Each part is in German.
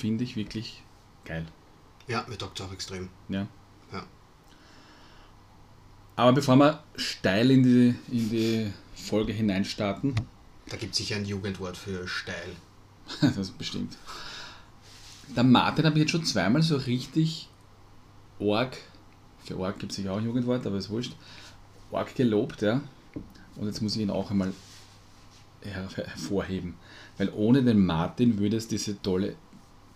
Finde ich wirklich geil. Ja, mir taugt auch extrem. Ja. Ja. Aber bevor wir steil in die, in die Folge hineinstarten, Da gibt es sicher ein Jugendwort für steil. das ist bestimmt. Der Martin habe ich jetzt schon zweimal so richtig Org, für Org gibt es sicher auch ein Jugendwort, aber ist wurscht, Org gelobt, ja. Und jetzt muss ich ihn auch einmal her hervorheben. Weil ohne den Martin würde es diese tolle,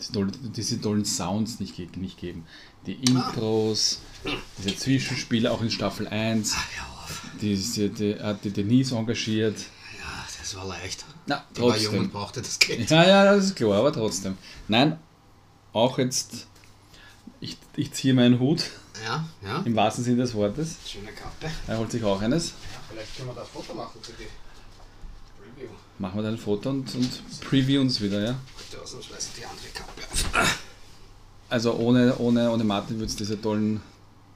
diese, tolle, diese tollen Sounds nicht, nicht geben. Die Intros, diese Zwischenspiele auch in Staffel 1, Ach, ja, auf. diese, die, hat die Denise engagiert. Ja, das war leicht. Na, Die war jung trotzdem. und brauchte das Geld. Ja, ja, das ist klar, aber trotzdem. Nein, auch jetzt, ich, ich ziehe meinen Hut, Ja, ja. im wahrsten Sinne des Wortes. Schöne Kappe. Er holt sich auch eines. Ja, vielleicht können wir da ein Foto machen für die Review. Machen wir dann ein Foto und, und preview uns wieder, ja. Heute ausnahmsweise die andere Kappe. Also ohne, ohne, ohne Martin würde es diese tollen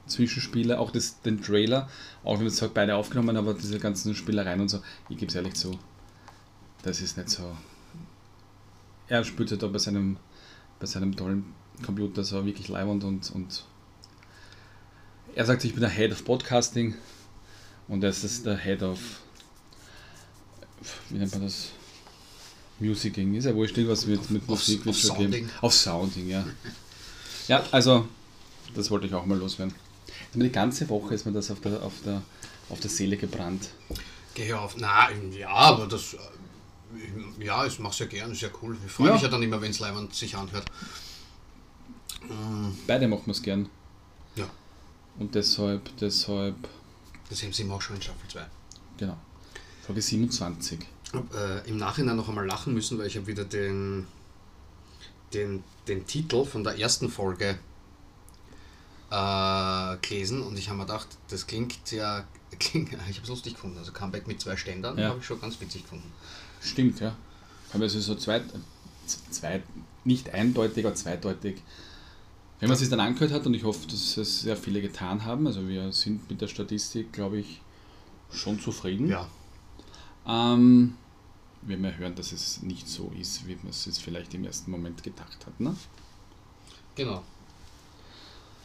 Zwischenspiele, auch das, den Trailer, auch wenn wir es halt beide aufgenommen aber diese ganzen Spielereien und so, ich gebe es ehrlich zu, das ist nicht so. Er spielt halt da bei seinem, bei seinem tollen Computer so wirklich leibend und, und er sagt, ich bin der Head of Podcasting und er ist der Head of, wie nennt man das? Musicing, ist ja wurscht, was mit, mit Auf- Musik auf geben. Sounding. Auf Sounding, ja. Ja, also, das wollte ich auch mal loswerden. Die ganze Woche ist mir das auf der, auf der, auf der Seele gebrannt. Geh auf. Na, ja, aber das. äh, ich- Ja, ich mach's ja gern, ist ja cool. Ich freue Ja. mich ja dann immer, wenn es sich anhört. Mm, Beide machen wir es gern. Ja, Und deshalb, deshalb, das haben sie auch schon in Staffel 2. genau. Folge 27. Äh, im Nachhinein noch einmal lachen müssen, weil ich habe wieder den, den, den Titel von der ersten Folge äh, gelesen und ich habe mir gedacht, das klingt ja, klingt, ich habe es lustig gefunden. Also Comeback mit zwei Ständern Ja. habe ich schon ganz witzig gefunden. Stimmt, ja. Aber es ist so zweit, zwei, nicht eindeutig, aber zweideutig. Wenn man es sich dann angehört hat, und ich hoffe, dass es sehr viele getan haben, also wir sind mit der Statistik, glaube ich, schon zufrieden. Ja, Ähm, wenn wir hören, dass es nicht so ist, wie man es jetzt vielleicht im ersten Moment gedacht hat. Ne? genau.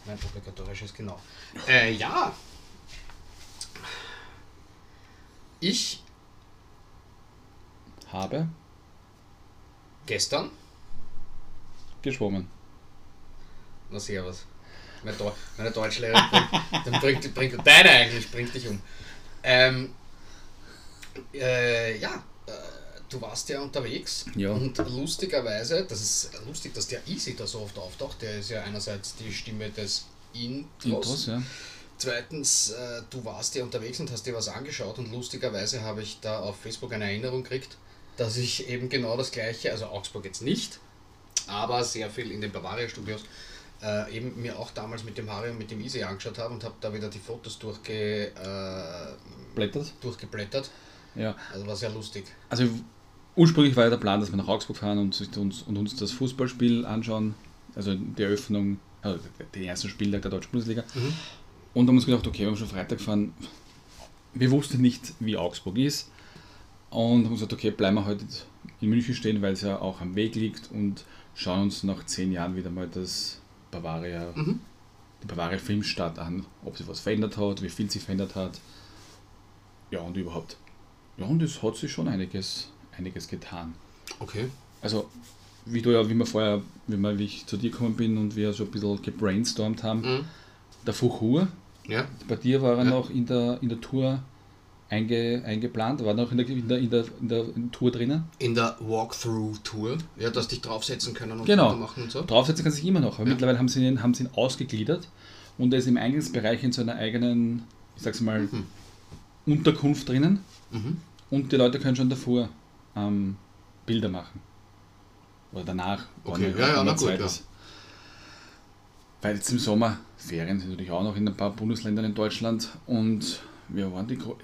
Mein obligatorisches genau. Äh, ja. Ich Habe gestern, geschwommen. na meine, Deu meine Deutschlehrerin bringt, bringt, bringt deine eigentlich, bringt dich um. Ähm, äh, ja, äh, du warst ja unterwegs Ja. und lustigerweise, das ist lustig, dass der Easy da so oft auftaucht, der ist ja einerseits die Stimme des Intros, Intros, ja. Zweitens, äh, du warst ja unterwegs und hast dir was angeschaut und lustigerweise habe ich da auf Facebook eine Erinnerung gekriegt, dass ich eben genau das gleiche, also Augsburg jetzt nicht, aber sehr viel in den Bavaria Studios, äh, eben mir auch damals mit dem Harry und mit dem Easy angeschaut habe und habe da wieder die Fotos durchge, äh, Blättert. durchgeblättert. Ja. Also war sehr lustig. Also ursprünglich war ja der Plan, dass wir nach Augsburg fahren und, uns, und uns das Fußballspiel anschauen, also die Eröffnung, also den ersten Spieltag der Deutschen Bundesliga. Und haben uns gedacht, okay, wir haben schon Freitag gefahren. Wir wussten nicht, wie Augsburg ist. Und haben gesagt, okay, bleiben wir heute in München stehen, weil es ja auch am Weg liegt und schauen uns nach zehn Jahren wieder mal das Bavaria, Mhm. die Bavaria Filmstadt an, ob sich was verändert hat, wie viel sich verändert hat. Ja, und überhaupt. Ja, und es hat sich schon einiges, einiges getan. Okay. Also, wie du ja, wie wir vorher, wie, wir, wie ich zu dir gekommen bin und wir so ein bisschen gebrainstormt haben, Mhm. der Fuchur, Ja. bei dir war er Ja. noch in der, in der Tour einge, eingeplant, war noch in der, in der, in der, in der Tour drinnen. In der Walkthrough-Tour, ja, dass dich draufsetzen können und Genau. Machen und so. Draufsetzen kann sich immer noch, aber Ja. mittlerweile haben sie, ihn, haben sie ihn ausgegliedert und er ist im Eingangsbereich in so einer eigenen, ich sag's mal, Mhm. Unterkunft drinnen Mhm. und die Leute können schon davor ähm, Bilder machen. Oder danach, Okay, ja, ja, na gut, ja. Weil jetzt im Sommer Ferien sind natürlich auch noch in ein paar Bundesländern in Deutschland und wir waren die also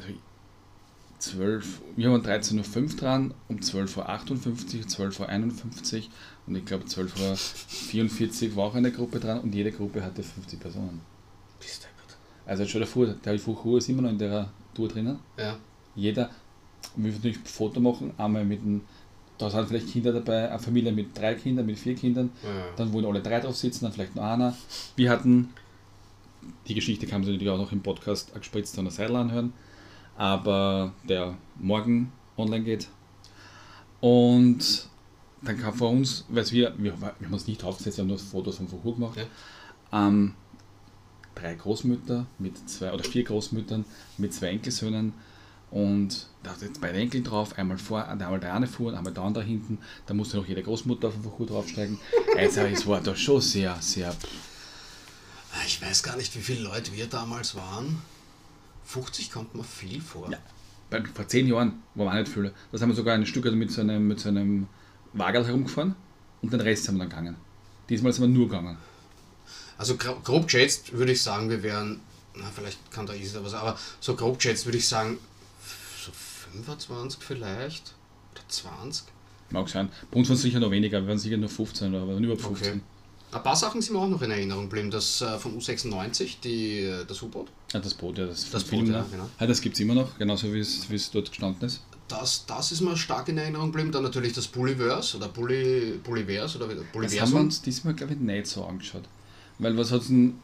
12, wir waren 13.05 Uhr dran, um 12.58 Uhr, 12.51 Uhr und ich glaube 12.44 Uhr war auch eine Gruppe dran und jede Gruppe hatte 50 Personen. Bist du gut. Also schon davor, der Fuchur ist immer noch in der Tour drinnen. Ja. Jeder, wir natürlich ein Foto machen, einmal mit dem da sind vielleicht Kinder dabei, eine Familie mit drei Kindern, mit vier Kindern, Ja. dann wollen alle drei drauf sitzen, dann vielleicht nur einer. Wir hatten, die Geschichte kann man sich natürlich auch noch im Podcast gespritzt an der Seil anhören, aber der morgen online geht. Und dann kam vor uns, weil wir, wir, wir haben uns nicht draufgesetzt, wir haben nur Fotos von Fuhu gemacht, Ja. ähm, drei Großmütter mit zwei oder vier Großmüttern mit zwei Enkelsöhnen und da hat jetzt beide Enkel drauf, einmal vor, einmal der eine fuhren, einmal der andere hinten, da musste noch jede Großmutter auf den Fuhu draufsteigen. Also es war da schon sehr, sehr. Ich weiß gar nicht, wie viele Leute wir damals waren. 50 kommt mir viel vor. Ja. Vor zehn Jahren waren wir auch nicht viele. Da sind wir sogar ein Stück mit so einem, mit so einem Wagen herumgefahren und den Rest sind wir dann gegangen. Diesmal sind wir nur gegangen. Also gro- grob geschätzt würde ich sagen, wir wären, na vielleicht kann da Isa was, aber so grob geschätzt würde ich sagen, so 25 vielleicht oder 20. Mag sein. Bei uns waren es sicher noch weniger, wir waren sicher nur 15 oder waren überhaupt 15. Okay. Ein paar Sachen sind mir auch noch in Erinnerung geblieben. Das äh, von U96, die, äh, das U-Boot. Ja, das Boot, ja, das, Das Film, Boot, ja, ne? genau. ja, das gibt es immer noch, genauso wie es, dort gestanden ist. Das, das ist mir stark in Erinnerung geblieben. Dann natürlich das Bulliverse oder Bulli, Bulliverse oder wie- Das haben wir Bulliversum. uns diesmal, glaube ich, nicht so angeschaut. Weil was hat es denn.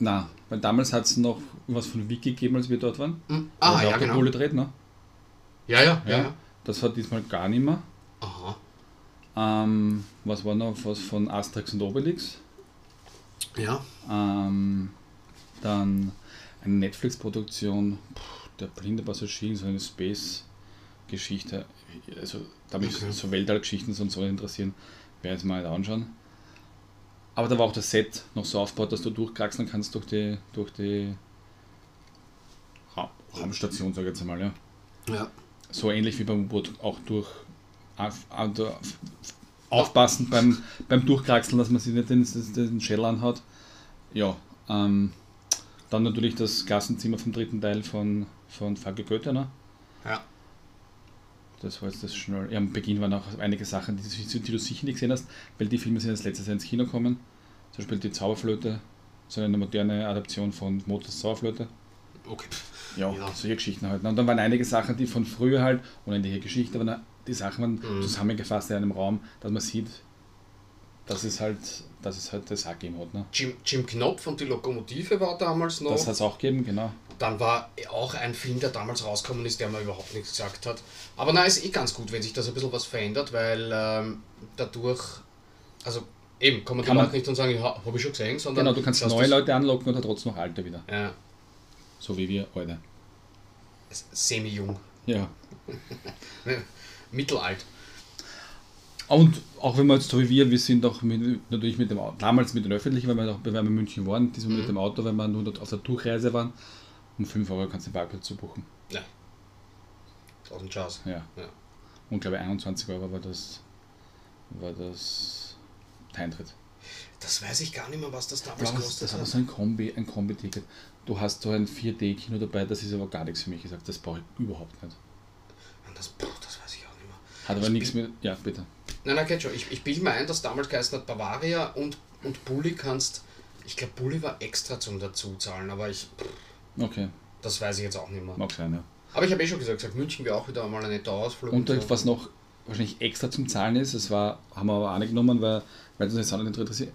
Na, weil damals hat es noch was von Wiki gegeben, als wir dort waren. Hm, Da Ah, ja, genau. Kohle dreht, ne? Ja, ja, ja. Ja. Das hat diesmal gar nicht mehr. Aha. Ähm, was war noch? Was von Asterix und Obelix? Ja. Ähm, dann eine Netflix-Produktion, der blinde Passagier, so eine Space-Geschichte. Also, da mich Okay. so Weltallgeschichten und so interessieren, werde ich jetzt mal anschauen. Aber da war auch das Set noch so aufgebaut, dass du durchkraxeln kannst durch die, durch die Ra Raumstation, sage ich jetzt einmal. Ja. Ja. So ähnlich wie beim U-Boot, auch durch auf, auf, auf, aufpassen beim, beim Durchkraxeln, dass man sich nicht den, den, Schädel anhat. Ja, ähm, dann natürlich das Klassenzimmer vom dritten Teil von, von Fabio Goethe. Ne? Ja. Das war jetzt das schnell. Ja, am Beginn waren auch einige Sachen, die, die du sicher nicht gesehen hast, weil die Filme sind als letztes Jahr ins Kino kommen. Zum Beispiel die Zauberflöte, so eine moderne Adaption von Mozarts Zauberflöte. Okay. Ja, Ja. solche Geschichten halt. Und dann waren einige Sachen, die von früher halt, unendliche Geschichte, aber die Sachen waren Mhm. zusammengefasst in einem Raum, dass man sieht, dass es halt, dass es halt das auch gegeben hat. Ne? Jim, Jim Knopf und die Lokomotive war damals noch. Das hat es auch gegeben, genau. Dann war auch ein Film, der damals rausgekommen ist, der mir überhaupt nichts gesagt hat. Aber na, ist eh ganz gut, wenn sich das ein bisschen was verändert, weil ähm, dadurch, also eben, kommen die Kann man- nicht und sagen, ja, habe ich schon gesehen, sondern Genau, du kannst neue Leute anlocken oder trotzdem noch alte wieder. Ja, So wie wir heute. semi-jung, Ja. mittelalt. Und auch wenn wir jetzt so wie wir, wir sind auch mit, natürlich mit dem Auto, damals mit den Öffentlichen, weil wir auch weil wir in München waren, diesmal Mhm. mit dem Auto, weil wir nur auf der Durchreise waren, um 5 Euro kannst du den Parkplatz zu buchen. Ja. 1000 Chance. Ja. Ja. Und glaube 21 Euro war das, war das der Eintritt. Das weiß ich gar nicht mehr, was das damals Das, gekostet das war so ein Kombi, ein Kombi-Ticket. Du hast so ein 4D-Kino dabei, das ist aber gar nichts für mich gesagt. Das brauche ich überhaupt nicht. Das, boah, das weiß ich auch nicht mehr. Hat aber Ich nichts mit. Ja, bitte. Nein, nein, geht schon. Ich, ich bilde mir ein, dass damals geheißen hat Bavaria und, und Bulli kannst. Ich glaube, Bulli war extra zum Dazuzahlen, aber ich. pff, Okay, Das weiß ich jetzt auch nicht mehr. mag sein, ja. Aber ich habe eh schon gesagt, gesagt, München wäre auch wieder mal ein netter Ausflug. Und so. was noch wahrscheinlich extra zum Zahlen ist, das war, haben wir aber auch nicht genommen, weil, weil das jetzt auch nicht interessiert,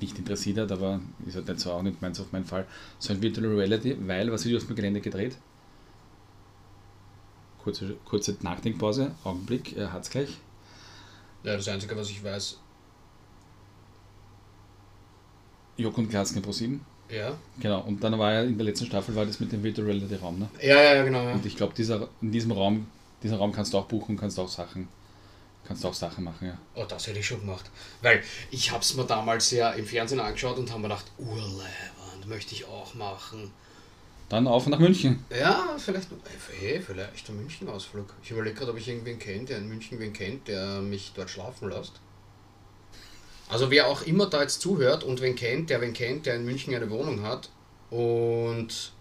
nicht interessiert hat, aber ist halt nicht so auch nicht meins auf meinen Fall, so ein Virtual Reality, weil, was wird auf dem Gelände gedreht? Kurze, kurze Nachdenkpause, Augenblick, er hat's gleich. Ja, das Einzige, was ich weiß. Jok und Glatzken Pro 7. Ja. Genau, und dann war ja in der letzten Staffel war das mit dem Virtual Reality Raum, ne? Ja, ja, ja, genau. Ja. Und ich glaube, dieser, in diesem Raum, diesen Raum kannst du auch buchen, kannst auch Sachen, kannst auch Sachen machen, ja. Oh, das hätte ich schon gemacht. Weil ich habe es mir damals ja im Fernsehen angeschaut und habe mir gedacht, Urleiband, möchte ich auch machen. Dann auf nach München. Ja, vielleicht, hey, vielleicht ein München-Ausflug. Ich überlege gerade, ob ich irgendwen kenne, der in München wen kennt, der mich dort schlafen lässt. Also wer auch immer da jetzt zuhört und wen kennt, der wen kennt, der in München eine Wohnung hat und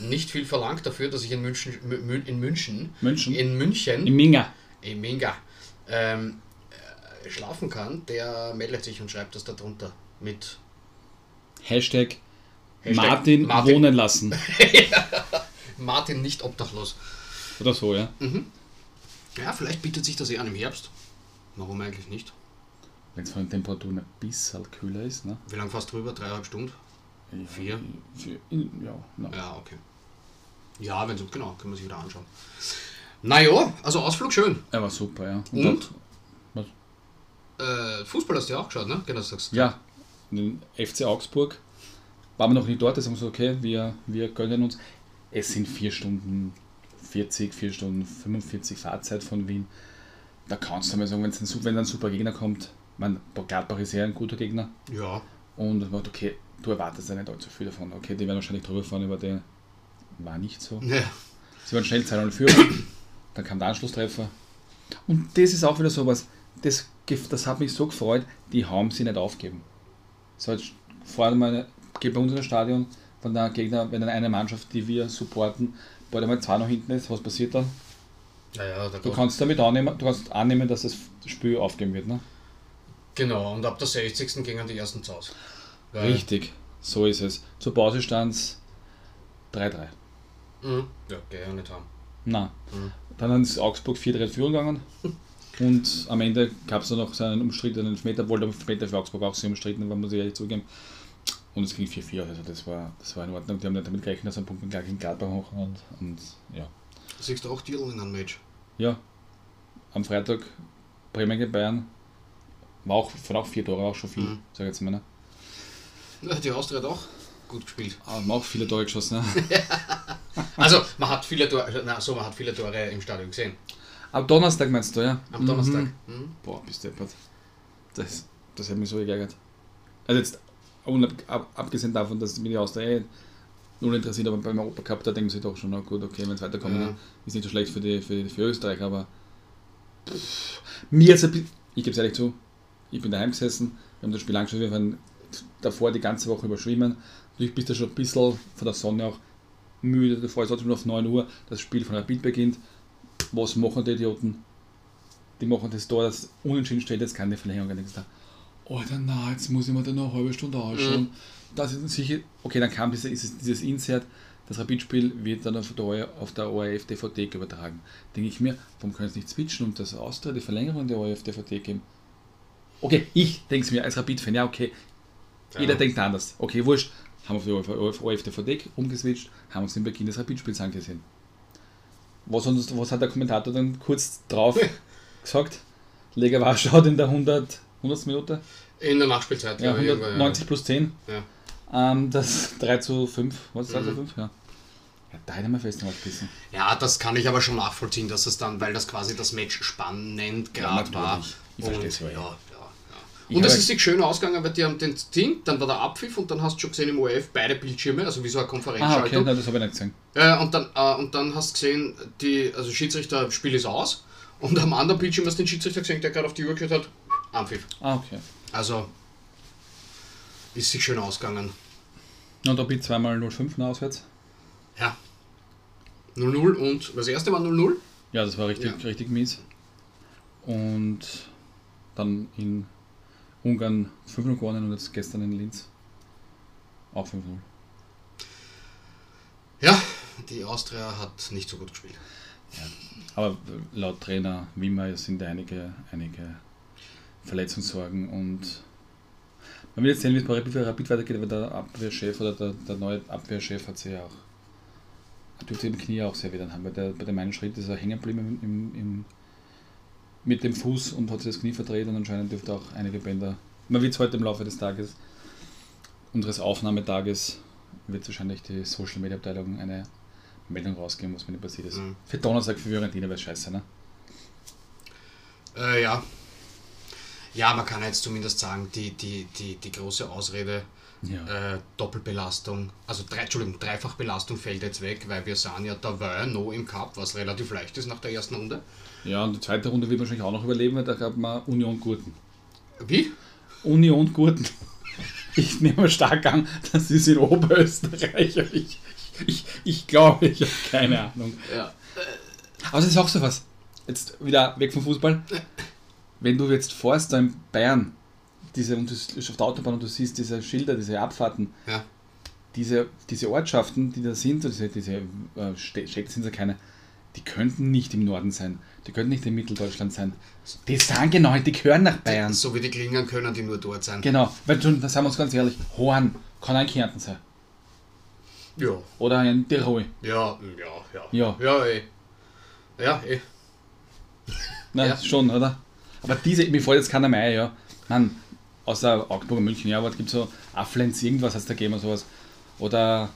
nicht viel verlangt dafür, dass ich in München, Mü- Mü- in München, München. in München, Im Minga. in Minga, ähm, äh, schlafen kann, der meldet sich und schreibt das da drunter mit Hashtag, Hashtag Martin, Martin. wohnen lassen. Martin nicht obdachlos. Oder so, ja. Ja, vielleicht bietet sich das eh an im Herbst. Warum eigentlich nicht? Wenn es von den Temperaturen ein bisschen kühler ist. Ne? Wie lange fast drüber? Dreieinhalb Stunden? Ja, Vier? Vier ja, na. Ja, okay. Ja, wenn so, genau, können wir sich wieder anschauen. Naja, also Ausflug schön. Er war super, ja. Und? dort- was? Äh, Fußball hast du ja auch geschaut, ne? Genau, du sagst. Ja, den FC Augsburg. Waren wir noch nicht dort, deswegen gesagt, okay, wir, wir gönnen uns. Es sind 4 Stunden 40, 4 Stunden 45 Fahrzeit von Wien. Da kannst du mal sagen, wenn's ein, wenn ein super Gegner kommt, man, Gladbach ist ja ein guter Gegner. Ja. Und man sagt, okay, du erwartest ja nicht allzu viel davon. Okay, die werden wahrscheinlich drüber fahren, aber der war nicht so. ja. Sie waren schnell 2-0 Führung, dann kam der Anschlusstreffer. Und das ist auch wieder sowas, das, das hat mich so gefreut, die haben sie nicht aufgeben. So, jetzt vorne mal, geht bei uns in das Stadion, wenn der Gegner, wenn dann eine Mannschaft, die wir supporten, bald einmal zwei noch hinten ist, was passiert dann? Ja, ja, da Du kannst damit annehmen, du kannst annehmen, dass das Spiel aufgeben wird, ne? Genau, und ab der 60. gingen die ersten zu Hause. Weil- Richtig, so ist es. Zur Pause stand es 3-3. Mhm. Ja, geh ja nicht haben. Na, Mhm. dann ist Augsburg 4-3 in Führung gegangen. Und am Ende gab es dann noch so einen umstrittenen Elfmeter, obwohl der Elfmeter für Augsburg auch sehr umstritten war, muss ich ehrlich zugeben. Und es ging 4-4, also das war, das war in Ordnung. Die haben nicht damit gerechnet, dass ein Punkt gleich in Gladbach hoch und, und ja. Siehst du auch Dirl in einem Match? Ja, am Freitag Bremen gegen Bayern war auch, von auch vier Tore, auch schon viel, Mhm. sag ich jetzt mal. Ne? Ja, die Austria hat auch gut gespielt. Aber haben auch viele Tore geschossen. Ne? Also, man hat viele Tore, na, so, man hat viele Tore im Stadion gesehen. Am Donnerstag meinst du, ja? Am Donnerstag. Mhm. Mhm. Boah, bist deppert. Das, das hat mich so geärgert. Also jetzt, abgesehen davon, dass mich die Austria eh null interessiert, aber beim Europacup, da denken sie doch schon, na gut, okay, wenn es weiterkommt, Ja. dann ist nicht so schlecht für, die, für, für Österreich, aber pff, mir jetzt ein bisschen, ich gebe es ehrlich zu, ich bin daheim gesessen, wir haben das Spiel angeschaut, wir waren davor die ganze Woche überschwimmen, natürlich bist du schon ein bisschen von der Sonne auch müde, davor ist trotzdem auf 9 Uhr, das Spiel von Rapid beginnt, was machen die Idioten? die machen das da, das unentschieden steht, jetzt keine Verlängerung, dann denkst du, Alter, na, jetzt muss ich mir da noch eine halbe Stunde anschauen. Das ist sicher, okay, dann kam diese, dieses, dieses Insert, das Rapid-Spiel wird dann auf der, OR auf der ORF DVD übertragen. Denke ich mir, warum können sie nicht switchen und das Austria, die Verlängerung der ORF DVD geben? Okay, ich denke es mir als Rapid-Fan, ja, okay, jeder Ja. denkt anders. Okay, wurscht, haben auf die ORF, ORF DVD umgeswitcht, haben uns den Beginn des Rapid-Spiels angesehen. Was, uns, was hat der Kommentator dann kurz drauf gesagt? Lega war schaut in der 100, 100. Minute, In der Nachspielzeit, ja, glaube ich, irgendwann, 190 plus 10, Ja. ähm, das 3 zu 5, was, 3 zu Mhm. 5, ja. Ja, da hätte man fest aufgebissen. Ja, das kann ich aber schon nachvollziehen, dass es dann, weil das quasi das Match spannend Ja, gerade war. natürlich. Ich verstehe es ja, ja, ja. ja, ja. Ich Und es ist sich schön ausgegangen, weil die haben den Ding, dann war der Abpfiff und dann hast du schon gesehen im ORF beide Bildschirme, also wie so eine Ah, okay, Konferenzschaltung. nein, das habe ich nicht gesehen. Äh, und, dann, äh, und dann hast du gesehen, die, also Schiedsrichter, Spiel ist aus. Und am anderen Bildschirm hast du den Schiedsrichter gesehen, der gerade auf die Uhr geschaut hat, Anpfiff. Ah, okay. Also ist sich schön ausgegangen. Und da bin zweimal 0,5 nach auswärts. Ja. 0-0 und das erste war 0-0. Ja, das war richtig, Ja. richtig mies. Und dann in Ungarn 5-0 gewonnen und jetzt gestern in Linz auch 5-0. Ja, die Austria hat nicht so gut gespielt. Aber laut Trainer Wimmer sind da einige, einige Verletzungssorgen und man will jetzt sehen, wie es bei Rapid, Rapid weitergeht, aber der Abwehrchef oder der, der neue Abwehrchef hat sich ja auch dürfte im Knie auch sehr wieder haben, weil der, bei dem einen Schritt ist er hängen geblieben im, im, mit dem Fuß und hat sich das Knie verdreht und anscheinend dürfte auch einige Bänder. Man wird es heute im Laufe des Tages, unseres Aufnahmetages, wird wahrscheinlich die Social Media Abteilung eine Meldung rausgeben, was mit ihm passiert ist. Mhm. Für Donnerstag für Fiorentina wäre es scheiße, ne? Äh, ja. Ja, man kann jetzt zumindest sagen, die, die, die, die große Ausrede, Ja. äh, Doppelbelastung, also drei, Entschuldigung, Dreifachbelastung fällt jetzt weg, weil wir sahen ja, da war no im Cup, was relativ leicht ist nach der ersten Runde. Ja, und die zweite Runde wird wahrscheinlich auch noch überleben, weil da gab man Union Gurten. Wie? Union Gurten. Ich nehme stark an, das ist in Oberösterreich. Ich, ich, ich glaube, ich habe keine Ahnung. Ja. Aber das ist auch so was. Jetzt wieder weg vom Fußball. Wenn du jetzt fährst da in Bayern, diese, und du bist auf der Autobahn und du siehst diese Schilder, diese Abfahrten, Ja. diese, diese Ortschaften, die da sind, diese, diese äh, Städte sind ja keine, die könnten nicht im Norden sein. Die könnten nicht in Mitteldeutschland sein. Die sind genau, die gehören nach Bayern. So wie die klingen können, die nur dort sein. Genau, weil schon, da sagen wir uns ganz ehrlich, Horn kann ein Kärnten sein. Ja. Oder ein Tirol. Ja, ja, ja. Ja. Ja, eh. Ja, eh. Na, Ja. schon, oder? Aber diese, mir fällt jetzt keiner mehr, ja. Nein, außer Augsburg und München, ja, aber es gibt so Afflenz, irgendwas hast du gegeben oder sowas. Oder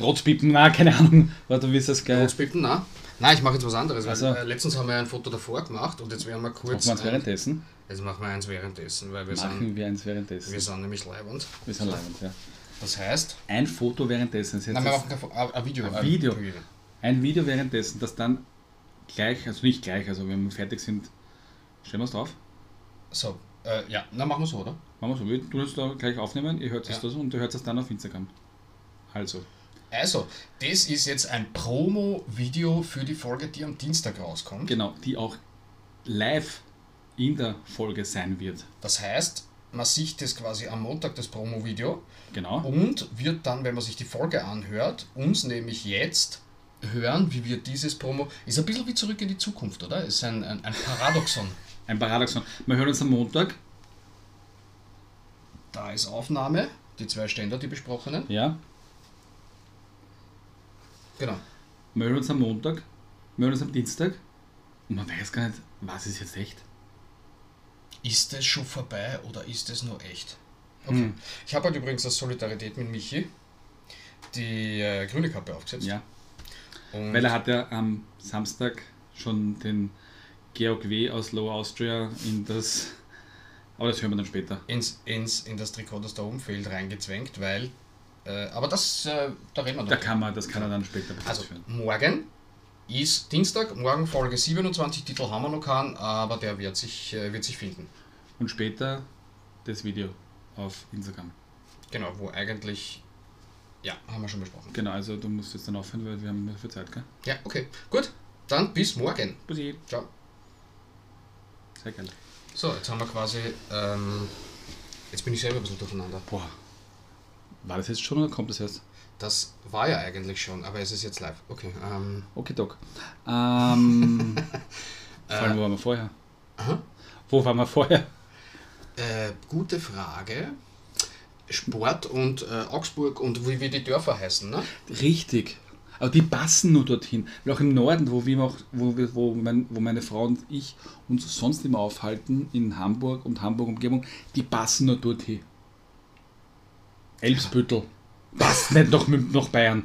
Rotzpippen, na, keine Ahnung, weil du wirst das geil. Rotzpippen, nein. Nein, ich mache jetzt was anderes. Weil, Also- äh, letztens haben wir ein Foto davor gemacht und jetzt werden wir kurz. Machen wir es äh, währenddessen? Jetzt machen wir eins währenddessen, weil wir, Machen sind, wir eins währenddessen. wir sind nämlich leibend. Wir sind leibend, ja. Das heißt. Ein Foto währenddessen. Ist Nein, jetzt wir machen Fo- ein, ein Video. Ein Video. ein Video währenddessen, das dann gleich, also nicht gleich, also wenn wir fertig sind, stellen wir es drauf. So, äh, ja, na machen wir so, oder? Machen wir so, wir tun es da gleich aufnehmen, ihr hört es Ja. das und ihr hört es dann auf Instagram. Also, Also, das ist jetzt ein Promo-Video für die Folge, die am Dienstag rauskommt. genau, die auch live in der Folge sein wird. Das heißt, man sieht das quasi am Montag, das Promo-Video, Genau. und wird dann, wenn man sich die Folge anhört, uns nämlich jetzt hören, wie wir dieses Promo. Ist ein bisschen wie zurück in die Zukunft, oder? Ist ein, ein, ein Paradoxon. Ein Paradoxon. Wir hören uns am Montag, Da ist Aufnahme, die zwei Ständer, die besprochenen. ja. Genau. Wir hören uns am Montag, wir hören uns am Dienstag und man weiß gar nicht, was ist jetzt echt. Ist es schon vorbei oder ist es nur echt? Okay. Hm. Ich habe heute übrigens aus Solidarität mit Michi die äh, grüne Kappe aufgesetzt. Ja. Und Weil er hat ja am Samstag schon den Georg W. aus Low Austria in das. Aber das hören wir dann später. ins, ins, in das Trikot, das da oben fehlt, reingezwängt, weil. Äh, aber das, äh, da reden wir noch. Da kann man, das kann er dann später Also morgen ist Dienstag, morgen Folge 27, Titel haben wir noch keinen, aber der wird sich, äh, wird sich finden. Und später das Video auf Instagram. Genau, wo eigentlich. Ja, haben wir schon besprochen. Genau, also du musst jetzt dann aufhören, weil wir haben nicht viel Zeit, gell? Ja, okay. Gut, dann bis morgen. Bussi. Ciao. Sehr geil. So, jetzt haben wir quasi. Ähm, jetzt bin ich selber ein bisschen durcheinander. Boah. War das jetzt schon oder kommt das erst? Das war ja eigentlich schon, aber es ist jetzt live. Okay. Ähm, Okay, Doc. Ähm, vor allem, wo waren wir vorher? aha. Wo waren wir vorher? Äh, gute Frage. Sport und äh, Augsburg und wie, wie die Dörfer heißen, ne? Richtig. Aber die passen nur dorthin. Weil auch im Norden, wo, wir auch, wo, wir, wo, mein, wo meine Frau und ich uns sonst immer aufhalten, in Hamburg und Hamburg-Umgebung, die passen nur dorthin. Elbsbüttel. Passt nicht nach, Mün- nach Bayern.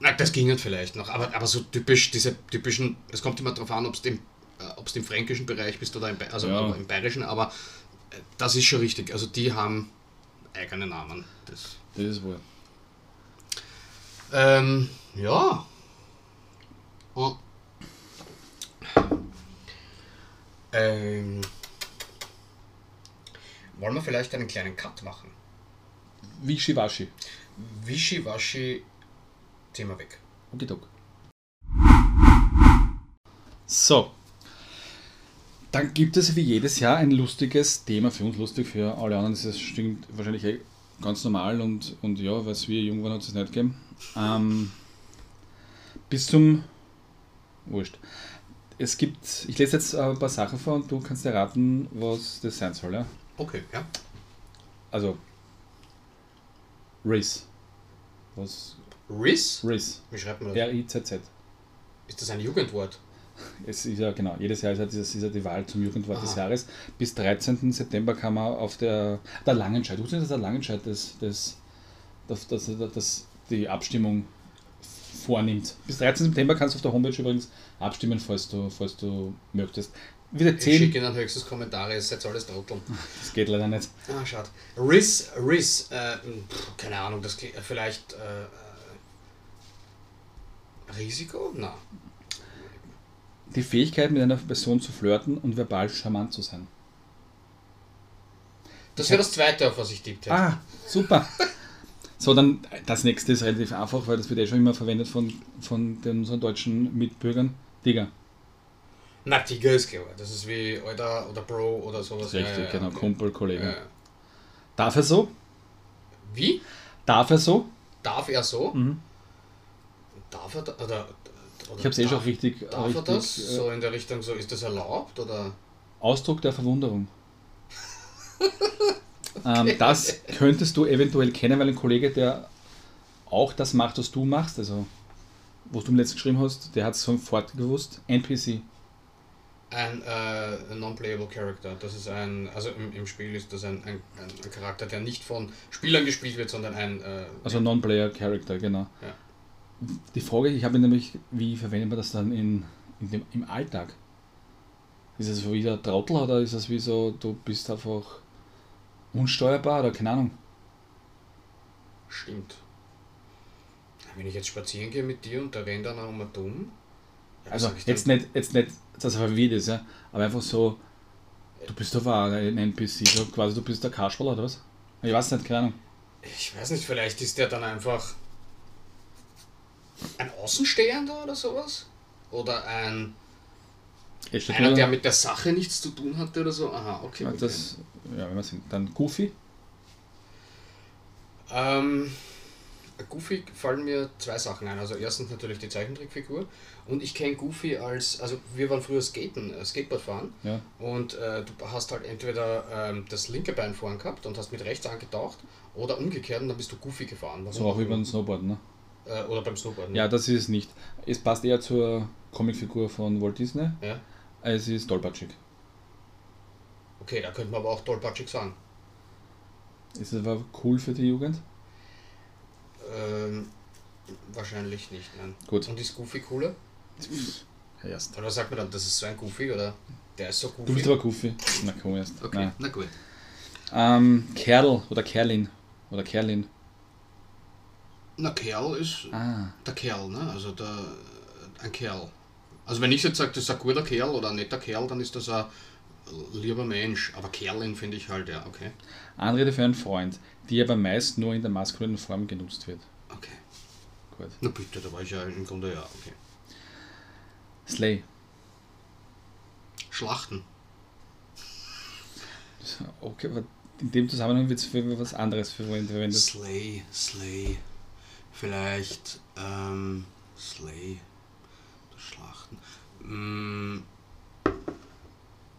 Na, das ging halt vielleicht noch, aber, aber so typisch, diese typischen, es kommt immer darauf an, ob du im, äh, ob's im fränkischen Bereich bist oder im, also Ja. im bayerischen, aber äh, das ist schon richtig. Also die haben eigene Namen. Das, Das ist wohl. ähm, ja. Oh. Ähm, wollen wir vielleicht einen kleinen Cut machen? Wischiwaschi. Wischiwaschi, Thema weg. Okay, Doc. So. Dann gibt es wie jedes Jahr ein lustiges Thema, für uns lustig, für alle anderen ist es stimmt wahrscheinlich eh ganz normal und, und ja, was wir jung waren, hat es nicht gegeben. Ähm, bis zum Wurscht. Es gibt, ich lese jetzt ein paar Sachen vor und du kannst erraten, was das sein soll. Ja? Okay, ja. Also, Riz. Was? Riz? Riz. Wie schreibt man das? R-I-Z-Z. Ist das ein Jugendwort? Es ist ja genau, jedes Jahr ist ja, dieses, ist ja die Wahl zum Jugendwort des Aha. Jahres. Bis 13. September kann man auf der, der Langenscheid, wusstest du, dass der Langenscheid das, das, das, das, das, das die Abstimmung vornimmt. Bis 13. September kannst du auf der Homepage übrigens abstimmen, falls du, falls du möchtest. Wieder Ich 10, schicke Ihnen höchstens Kommentare, ihr seid alles Trotteln. das geht leider nicht. Ah, schade. Riz, Riz, äh, pff, keine Ahnung, das klingt- vielleicht äh, äh, Risiko? Na. Die Fähigkeit, mit einer Person zu flirten und verbal charmant zu sein. Das wäre das zweite, auf was ich tippt hätte. Ah, super. So, dann das nächste ist relativ einfach, weil das wird eh schon immer verwendet von, von den unseren deutschen Mitbürgern. Digga. Na, Tiger ist klar. Das ist wie Alter oder Bro oder sowas. Richtig, genau, okay. Kumpel, Kollege. Ja. Darf er so? Wie? Darf er so? Darf er so? Mhm. Darf er da, oder Oder Ich habe es eh schon richtig, Darf richtig er das? äh, So in der Richtung, so ist das erlaubt? Oder? Ausdruck der Verwunderung. ähm, das könntest du eventuell kennen, weil ein Kollege, der auch das macht, was du machst, also was du im letzten geschrieben hast, der hat es sofort gewusst. NPC. Ein äh, Non-Playable Character. Das ist ein, also im, im Spiel ist das ein, ein, ein, ein Charakter, der nicht von Spielern gespielt wird, sondern ein. Äh, Also Non-Player Character, genau. Ja. Die Frage, ich habe nämlich, wie verwendet man das dann in, in dem, im Alltag? Ist es wie der Trottel oder ist es wie so, du bist einfach unsteuerbar oder keine Ahnung? Stimmt. Wenn ich jetzt spazieren gehe mit dir und da rennt einer um dumm. ja, Also jetzt nicht, jetzt nicht, dass er verwirrt ist, ja, aber einfach so, du bist doch ein NPC, so quasi du bist der Kasperl oder was? Ich weiß nicht, keine Ahnung. Ich weiß nicht, vielleicht ist der dann einfach ein Außenstehender oder sowas? Oder ein einer, der mit der Sache nichts zu tun hatte oder so? Aha, okay. das, ja, wenn sind. Dann Goofy, Ähm, Goofy fallen mir zwei Sachen ein. Also erstens natürlich die Zeichentrickfigur und ich kenne Goofy als, also wir waren früher Skaten, äh, Skateboard fahren ja, und äh, du hast halt entweder ähm, das linke Bein vorn gehabt und hast mit rechts angetaucht oder umgekehrt und dann bist du Goofy gefahren. so auch wie beim Snowboarden, ne? äh, oder beim Snowboarden. Ja, das ist es nicht. Es passt eher zur Comicfigur von Walt Disney. ja. Es ist tollpatschig. Okay, da könnte man aber auch tollpatschig sagen. Ist es aber cool für die Jugend? Ähm, wahrscheinlich nicht, nein. Gut. Und ist Goofy cooler? Erst. Oder sagt man dann, das ist so ein Goofy oder der ist so Goofy? Du bist aber Goofy. Na komm erst. okay, Nein. na gut. Ähm, Kerl oder Kerlin. Oder Kerlin. Na, Kerl ist Ah. der Kerl, ne? Also der, ein Kerl. Also wenn ich jetzt sage, das ist ein guter Kerl oder ein netter Kerl, dann ist das ein lieber Mensch. Aber Kerlin finde ich halt, ja, okay. Anrede für einen Freund, die aber meist nur in der maskulinen Form genutzt wird. Okay. Gut. Na bitte, da war ich ja im Grunde ja, okay. Slay. Schlachten. Okay, aber in dem Zusammenhang wird es für was anderes verwendet. Slay, Slay. Vielleicht, ähm, Slay. Schlachten. Mm,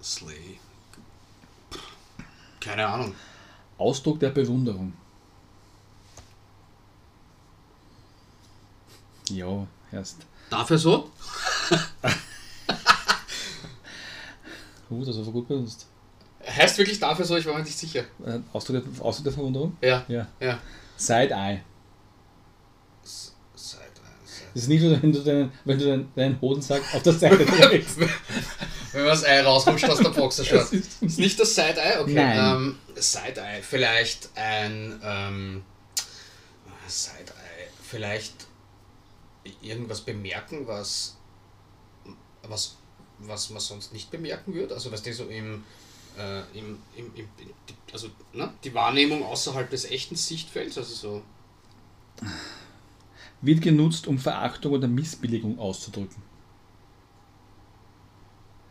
Slay. Keine Ahnung. Ausdruck der Bewunderung. Ja, erst. Dafür so? Uh, das war gut benutzt. Heißt wirklich dafür so, ich war mir nicht sicher. Äh, Ausdruck der, Ausdruck der Verwunderung? Ja, Ja. ja. Side-Eye. Das ist nicht nur, wenn du deinen, wenn du deinen, deinen Hodensack auf der Seite trägst. Wenn man das Ei rausrutscht aus der Boxershort. Das ist- Ist nicht das Side-Eye? Okay. Nein. Ähm, Side-Eye. Vielleicht ein. Ähm, Side-Eye. Vielleicht irgendwas bemerken, was. Was, was man sonst nicht bemerken würde. Also, was die so im. Äh, im, im, im, also ne? die Wahrnehmung außerhalb des echten Sichtfelds, also so Wird genutzt, um Verachtung oder Missbilligung auszudrücken.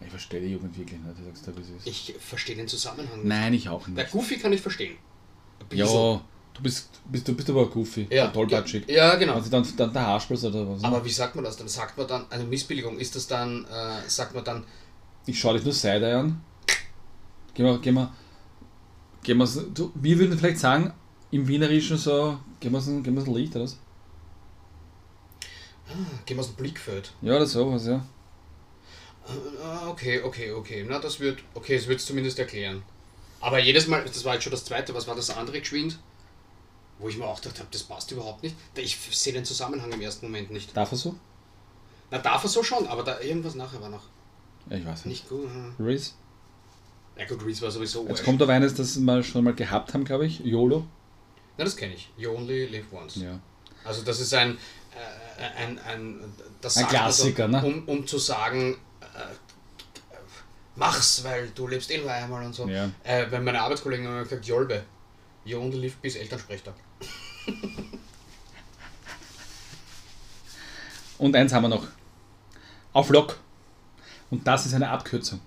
Ich verstehe die Jugend wirklich nicht, du sagst wie ist. ich verstehe den Zusammenhang nicht. Nein, ich auch Der nicht. Goofy kann ich verstehen. Ja, du bist, bist, du bist aber goofy, ja, tollpatschig. Ja, genau. Also dann, dann der Haarspitz oder was? ne? Aber wie sagt man das dann? Sagt man dann, eine Missbilligung, ist das dann, äh, sagt man dann, Ich schaue dich nur Side an. Gehen wir, gehen wir, gehen wir, du, wir würden vielleicht sagen, im Wienerischen so, gehen wir so, gehen wir so ein Licht oder was? Gehen wir aus dem Blickfeld. Ja, oder sowas, ja. Ah, okay, okay, okay. Na, das wird, okay, das wird es zumindest erklären. Aber jedes Mal, das war jetzt schon das zweite, was war das andere geschwind? Wo ich mir auch gedacht habe, das passt überhaupt nicht. Ich sehe den Zusammenhang im ersten Moment nicht. Darf er so? Na, darf er so schon, aber da irgendwas nachher war noch Ja, ich weiß nicht. nicht gut. hm. Reese? Ja gut, Reese war sowieso Jetzt kommt aber eines, das wir schon mal gehabt haben, glaube ich. YOLO. Na, das kenne ich. You only live once. Ja. Also das ist ein, ein, ein, das Ein Klassiker, so, ne? um, um zu sagen, äh, mach's, weil du lebst eh nur einmal und so. Ja. Äh, wenn meine Arbeitskollegen haben immer gesagt, Jolbe, you only live bis Elternsprechtag. Und eins haben wir noch. Auf Lock. Und das ist eine Abkürzung.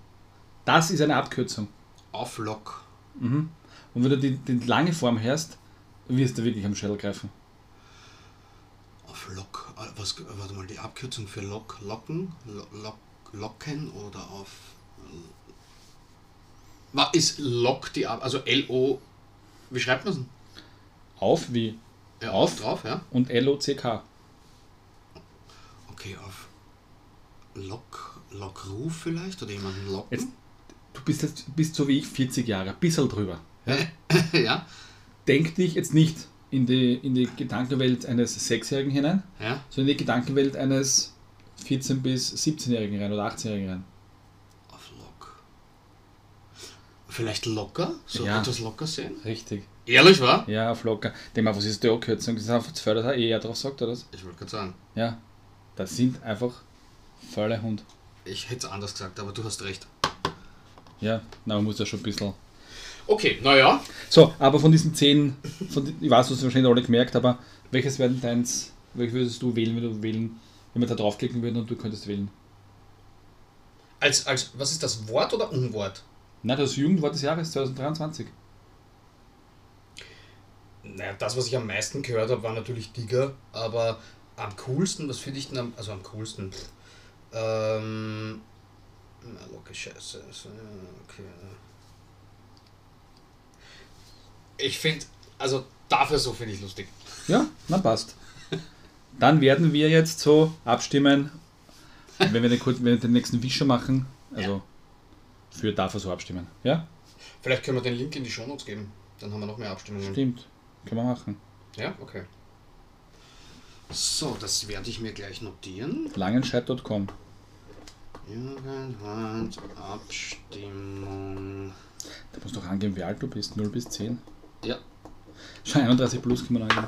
Das ist eine Abkürzung. Auf Lock. Mhm. Und wenn du die, die lange Form hörst, wirst du wirklich am Schädel greifen. Auf Lock. was, warte mal, die Abkürzung für Lock, Locken, Lo- Lock, Locken oder auf. Was ist Lock die Ab, also L-O, wie schreibt man es denn? Auf wie Ja, Auf? drauf, ja. und L-O-C-K. Okay, auf Lock, Lockruf vielleicht oder jemanden locken? Jetzt, du bist jetzt bist so wie ich 40 Jahre, ein bisschen drüber. ja, Denk dich jetzt nicht in die, in die Gedankenwelt eines Sechsjährigen hinein, ja. sondern in die Gedankenwelt eines 14- bis 17-Jährigen rein oder 18-Jährigen rein. Auf Lock. Vielleicht locker? So Ja. etwas locker sehen? Richtig. Ehrlich, war? Ja, auf locker. Denk mal, was ist die Abkürzung? Das ist einfach das Förder, eh er drauf sagt, oder? was? Ich wollte gerade sagen. Ja. Das sind einfach volle Hund. Ich hätte es anders gesagt, aber du hast recht. Ja, na, man muss ja schon ein bisschen. Okay, naja. So, aber von diesen zehn, von, ich weiß, du hast es wahrscheinlich alle gemerkt, aber welches werden deins, welches würdest du wählen, wenn du wählen, wenn wir da draufklicken würden und du könntest wählen? Als, als, was ist das, Wort oder Unwort? Na, das Jugendwort des Jahres 2023. Naja, das, was ich am meisten gehört habe, war natürlich Digger, aber am coolsten, was finde ich denn am, also am coolsten? Pff, ähm, na, Locke Scheiße. also, Okay. Ich finde, also dafür so finde ich lustig. Ja, na passt. Dann werden wir jetzt so abstimmen, wenn wir den, kurz- wenn wir den nächsten Wischer machen, also für dafür so abstimmen. Ja, Vielleicht können wir den Link in die Shownotes geben, dann haben wir noch mehr Abstimmungen. stimmt. Können wir machen. Ja, okay. So, das werde ich mir gleich notieren. Langenscheid.com. Jugendwort, Abstimmung. Da musst du doch angeben, wie alt du bist. 0 bis 10. Ja. Schon 31 plus kann man angeben.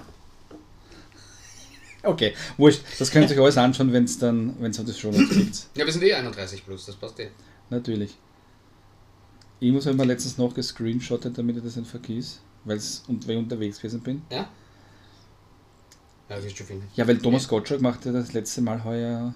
Okay, wurscht. Das könnt ihr euch alles anschauen, wenn es dann, wenn es auf das schon gibt. Ja, wir sind eh 31 plus, das passt eh. Natürlich. Ich muss einmal letztens noch gescreenshottet, damit ich das nicht vergieß, weil's, und weil ich unterwegs gewesen bin. Ja? Ja, wirst du finden. Ja, weil Thomas Gottschalk machte das letzte Mal heuer.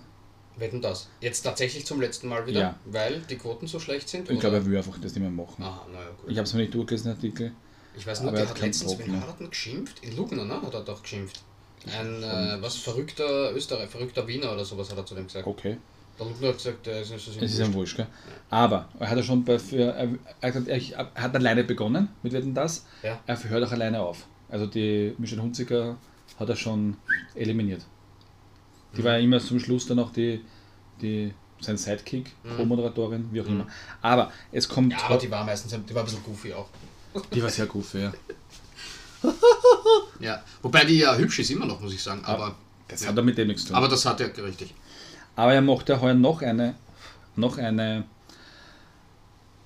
Wetten das? Jetzt tatsächlich zum letzten Mal wieder? Ja. Weil die Quoten so schlecht sind? Ich glaube, er will einfach das nicht mehr machen. Aha, naja, gut. Ich habe es noch nicht durchgelesen, den Artikel. Ich weiß nur, aber der er hat letztens, er denn geschimpft? In Lugner, ne? Hat er doch geschimpft. Ein, äh, was, verrückter Österreich, verrückter Wiener oder sowas hat er zu dem gesagt. Okay. Der Lugner hat gesagt, der ist nicht so Es ist ein Wurscht, gell? Aber er hat ja schon bei, für, er, er, hat, er hat alleine begonnen mit Wetten das. Ja. Er hört auch alleine auf. Also die Michelle Hunziker hat er schon eliminiert. Die Mhm. war ja immer zum Schluss dann auch die, die sein Sidekick, Mhm. Co-Moderatorin, wie auch Mhm. immer. Aber es kommt. Ja, aber die war meistens, die war ein bisschen goofy auch. Die war sehr goofy, ja. Ja, wobei die ja hübsch ist immer noch, muss ich sagen. Aber, Das ja. hat er mit dem nichts zu tun. aber das hat er richtig. Aber er macht ja heuer noch eine, noch eine,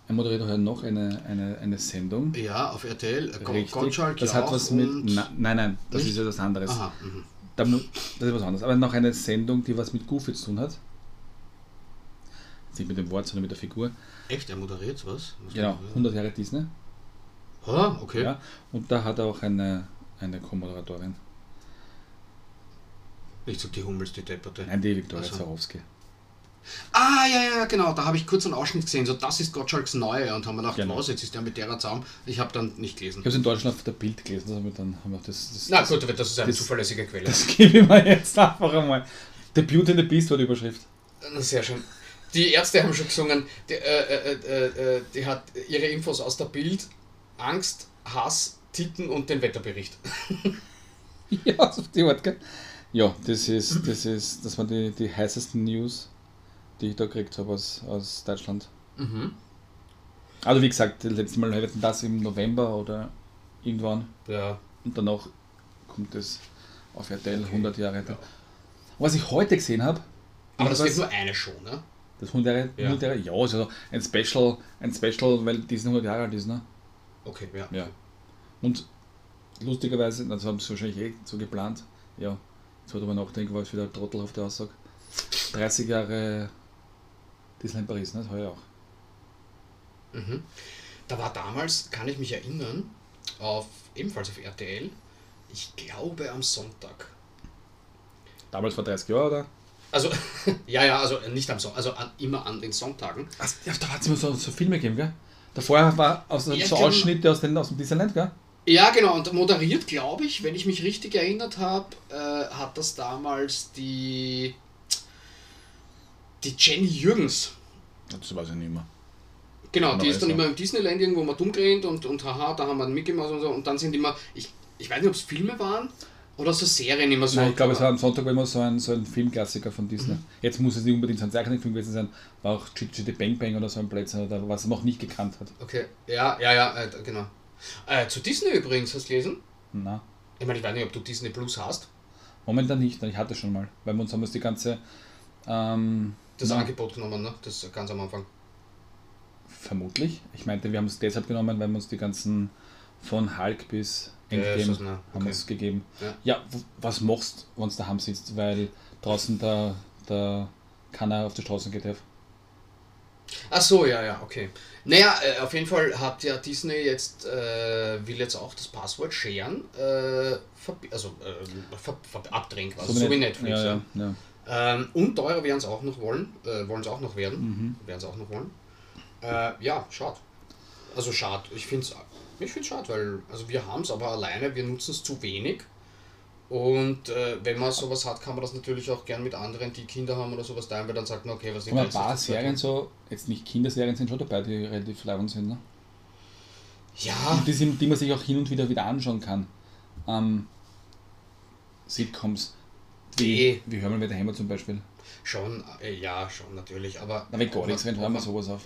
er moderiert heuer noch eine, eine, eine Sendung. Ja, auf RTL. Richtig. Gottschalk, das hat was mit, na, nein, nein, das Nicht? ist ja was anderes. Aha, mhm. Da das ist was anderes. Aber noch eine Sendung, die was mit Goofy zu tun hat. Nicht mit dem Wort, sondern mit der Figur. Echt, er moderiert was? was Genau, moderiert? 100 Jahre Disney. Ah, okay. Ja, und da hat er auch eine, eine Co-Moderatorin. Nicht so die Hummels, die Depperte. Nein, die Viktoria Ach so. Zarowski. Ah, ja, ja, genau, da habe ich kurz einen Ausschnitt gesehen, so das ist Gottschalks Neue und haben mir gedacht, Genau. was, jetzt ist der mit der zusammen. Ich habe dann nicht gelesen. Ich habe es in Deutschland auf der Bild gelesen, also dann haben wir das. das Na das, gut, das ist eine das- zuverlässige Quelle. Das gebe ich mir jetzt einfach einmal. The Beauty and the Beast war die Überschrift. Sehr schön. Die Ärzte haben schon gesungen, die, äh, äh, äh, äh, die hat ihre Infos aus der Bild, Angst, Hass, Titten und den Wetterbericht. Ja, auf die Art, gell? Ja, das ist, das ist, das waren die, die heißesten News, die ich da gekriegt habe aus, aus Deutschland. Mhm. Also wie gesagt, das letzte Mal hatten das im November oder irgendwann Ja. und danach kommt es auf RTL Okay. 100 Jahre. Ja. Was ich heute gesehen habe, Aber das wird nur eine Show, ne? das 100 Jahre, Ja. 100 Jahre, ja, also ein Special, ein Special, weil Disney 100 Jahre alt ist, ne? Okay, ja. Ja. Und lustigerweise, das haben sie wahrscheinlich eh so geplant, ja, jetzt wo ich drüber nachdenken, war es wieder trottelhafte Aussage. 30 Jahre Disneyland Paris, ne? Heuer auch. Mhm. Da war damals, kann ich mich erinnern, auf ebenfalls auf RTL, ich glaube am Sonntag. Damals vor 30 Jahren, oder? Also, ja, ja, also nicht am Sonntag, also an, immer an den Sonntagen. Ach, ja, da hat es immer so, so Filme gegeben, gell? Davor war aus, Ja, so genau. Ausschnitte aus, den, aus dem Disneyland, gell? Ja, genau, und moderiert, glaube ich, wenn ich mich richtig erinnert habe, äh, hat das damals die, die Jenny Jürgens. Das weiß ich nicht mehr. Genau, die ist dann immer im Disneyland irgendwo mal dumm und, und haha, da haben wir einen Mickey Mouse und so. Und dann sind immer, ich, ich weiß nicht, ob es Filme waren oder so Serien immer so. Nein, ich glaube, es war am Sonntag war immer so ein, so ein Filmklassiker von Disney. Mhm. Jetzt muss es nicht unbedingt so ein Zeichentrickfilm gewesen sein, war auch Chitty Chitty Bang Bang oder so ein Blödsinn, oder was er noch nicht gekannt hat. Okay, ja, ja, ja, äh, genau. Äh, zu Disney übrigens, hast du gelesen? Na, Ich meine, ich weiß nicht, ob du Disney Plus hast. momentan nicht, ich hatte schon mal, weil wir uns haben uns die ganze, ähm, Das na, Angebot genommen, ne? Das ganz am Anfang. vermutlich. Ich meinte, wir haben es deshalb genommen, weil wir uns die ganzen von Hulk bis Endgame haben Okay. uns gegeben. Ja. Ja, was machst du, wenn du daheim sitzt, weil draußen der, der keiner auf die Straße geht darf? Ach so, ja, ja, okay. Naja, äh, auf jeden Fall hat ja Disney jetzt, äh, will jetzt auch das Passwort sharen, äh, also äh, ver abdrehen quasi, so, wie Net- Netflix. Ja, Ja, ja, ja. Ähm, und teurer werden es auch noch wollen, äh, wollen es auch noch werden, Mhm. werden es auch noch wollen. Äh, ja, schade. Also schade, ich finde es ich find's schade, weil also wir haben es aber alleine, wir nutzen es zu wenig. Und äh, wenn man sowas hat, kann man das natürlich auch gern mit anderen, die Kinder haben oder sowas teilen, weil dann sagt man, okay, was sind Aber ein paar Serien so, jetzt nicht Kinderserien sind schon dabei, die relativ leibend sind. Ne? Ja, Und die, sind, die man sich auch hin und wieder wieder anschauen kann. Ähm, Sitcoms. Die- Wie, hören wir wieder Hammer zum Beispiel? Schon, äh, ja, schon natürlich, aber. Na, wenn gar nichts ob hören wir sowas auf.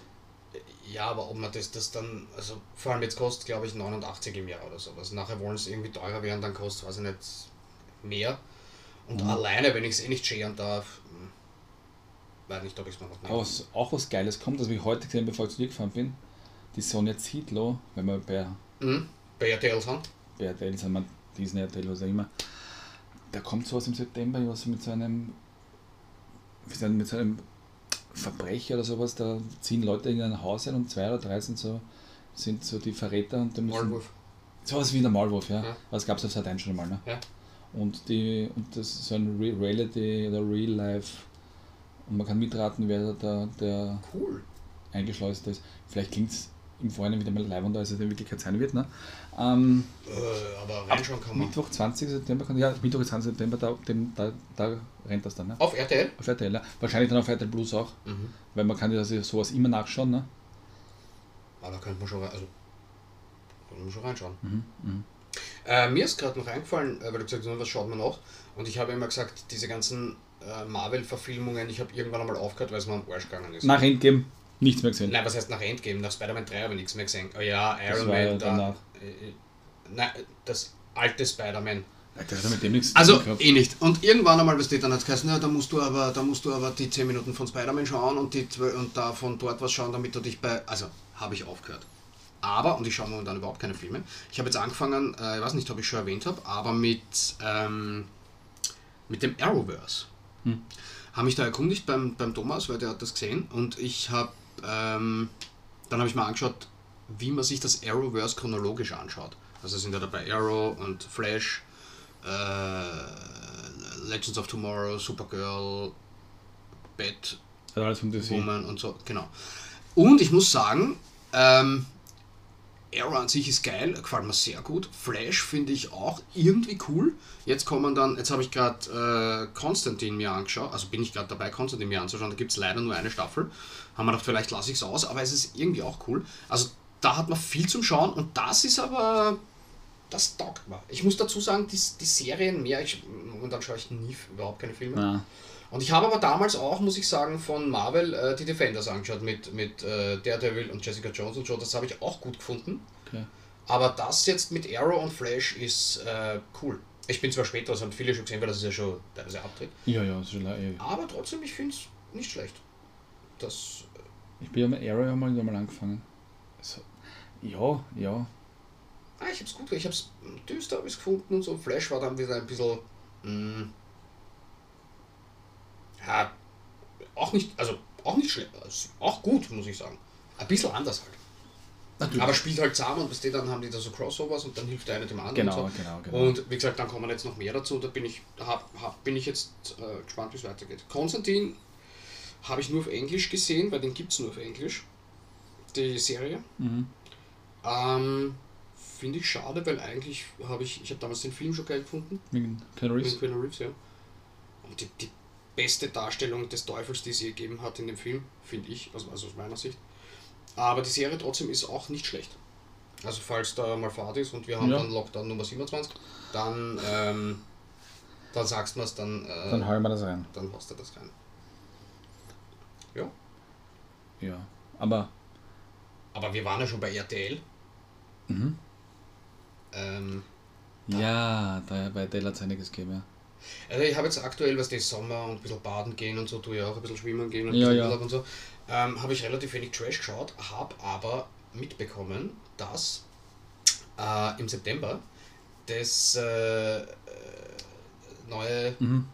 Ja, aber ob man das, das dann, also vor allem jetzt kostet, glaube ich, 89 im Jahr oder sowas. Nachher wollen es irgendwie teurer werden, dann kostet, weiß ich nicht, mehr. Und Mhm. alleine, wenn ich es eh nicht scheren darf, hm, weiß nicht, ob ich es mir noch Aber nehme. was auch was Geiles kommt, das ich heute gesehen, bevor ich zu dir gefahren bin. Die Sonja Zietlow, wenn wir bei Mhm. Bei RTL sind. bei RTL sind, wir Disney, RTL, was auch immer. Da kommt sowas im September, was mit so einem, mit so einem Verbrecher oder sowas, da ziehen Leute in ein Haus ein und zwei oder drei sind so, sind so die Verräter und da müssen, Maulwurf. sowas wie der Maulwurf, ja. Ja. Das gab es auf Sat1 schon mal, ne? Ja. Und die, und das ist so ein Re Reality oder Real Life und man kann mitraten, wer da der Cool. eingeschleust ist. Vielleicht klingt es im Vorhinein wieder mal leibender, als es in Wirklichkeit sein wird, ne? Ähm, Äh, aber reinschauen kann man. Mittwoch 20. September, kann- ja, Mittwoch 20. September, da, dem, da, da rennt das dann, ne? Auf RTL? Auf RTL, ja. Wahrscheinlich dann auf RTL Plus auch, Mhm. weil man kann ja sowas immer nachschauen, ne? Aber da könnte man schon, rein- also, könnte man schon reinschauen. Mhm. Mhm. Äh, mir ist gerade noch eingefallen, äh, weil du gesagt hast, was schaut man noch? Und ich habe immer gesagt, diese ganzen äh, Marvel-Verfilmungen, ich habe irgendwann einmal aufgehört, weil es mir am Arsch gegangen ist. Nach Endgame nichts mehr gesehen. Nein, was heißt nach Endgame? Nach Spider-Man 3 habe ich nichts mehr gesehen. Oh ja, Iron Man, da, danach. Nein, das alte Spider-Man. Hat mit dem nichts Also eh nicht. Und irgendwann einmal, was steht dann hat geheißen, ja, da musst du aber, da musst du aber die 10 Minuten von Spider-Man schauen und, die, und da von dort was schauen, damit du dich bei. Also habe ich aufgehört. Aber, und ich schaue momentan überhaupt keine Filme, ich habe jetzt angefangen, äh, ich weiß nicht, ob ich schon erwähnt habe, aber mit, ähm, mit dem Arrowverse. Hm. Habe mich da erkundigt beim, beim Thomas, weil der hat das gesehen und ich habe, ähm, dann habe ich mal angeschaut, wie man sich das Arrowverse chronologisch anschaut. Also sind ja dabei Arrow und Flash, äh, Legends of Tomorrow, Supergirl, alles von DC. und so, genau. Und ich muss sagen, ähm, Arrow an sich ist geil, gefällt mir sehr gut. Flash finde ich auch irgendwie cool. Jetzt kommen dann, jetzt habe ich gerade äh, Konstantin mir angeschaut, also bin ich gerade dabei, Konstantin mir anzuschauen, da gibt es leider nur eine Staffel. Haben wir gedacht, vielleicht lasse ich es aus, aber es ist irgendwie auch cool. Also da hat man viel zum Schauen und das ist aber, das taugt mir. Ich muss dazu sagen, die, die Serien mehr, ich, und dann schaue ich nie überhaupt keine Filme. Ja. Und ich habe aber damals auch, muss ich sagen, von Marvel äh, die Defenders angeschaut mit, mit äh, Daredevil und Jessica Jones und so. Das habe ich auch gut gefunden. Okay. Aber das jetzt mit Arrow und Flash ist äh, cool. Ich bin zwar später, das haben viele schon gesehen, weil das ist ja schon teilweise abtritt. Ja, ja, ist schon le- Aber trotzdem, ich finde es nicht schlecht. Das, Ich bin ja mit Arrow ja mal mal angefangen. So, ja, ja. ah, ich habe es gut, ich habe es düster hab ich's gefunden und so. Flash war dann wieder ein bisschen, mh, ja, auch nicht, also auch nicht schlecht, also auch gut, muss ich sagen. Ein bisschen anders halt. Natürlich. Aber spielt halt zusammen und bis dann haben die da so Crossovers und dann hilft der eine dem anderen. genau, und, so. genau, genau. und wie gesagt, dann kommen jetzt noch mehr dazu. Da bin ich, hab, hab, bin ich jetzt äh, gespannt, wie es weitergeht. Konstantin habe ich nur auf Englisch gesehen, weil den gibt es nur auf Englisch. Die Serie. mhm. Ähm, finde ich schade, weil eigentlich habe ich, ich habe damals den Film schon geil gefunden. Mit Keanu Reeves. Keanu Reeves, ja. Und die, die beste Darstellung des Teufels, die es je gegeben hat in dem Film, finde ich, also, also aus meiner Sicht. Aber die Serie trotzdem ist auch nicht schlecht. Also falls da mal Fahrt ist und wir haben Ja. dann Lockdown Nummer 27, dann, ähm, dann sagst du mir's, dann, äh, Dann hauen wir das rein. dann hast du das rein. Ja. Aber. Aber wir waren ja schon bei RTL. Mhm. Ähm, Ja, da bei es einiges gegeben, ja. Also ich habe jetzt aktuell, was die Sommer und ein bisschen baden gehen und so, tue ich auch ein bisschen schwimmen gehen und Ja, ja. Und so, ähm, habe ich relativ wenig Trash geschaut, habe aber mitbekommen, dass äh, im September das äh, äh, neue Mhm.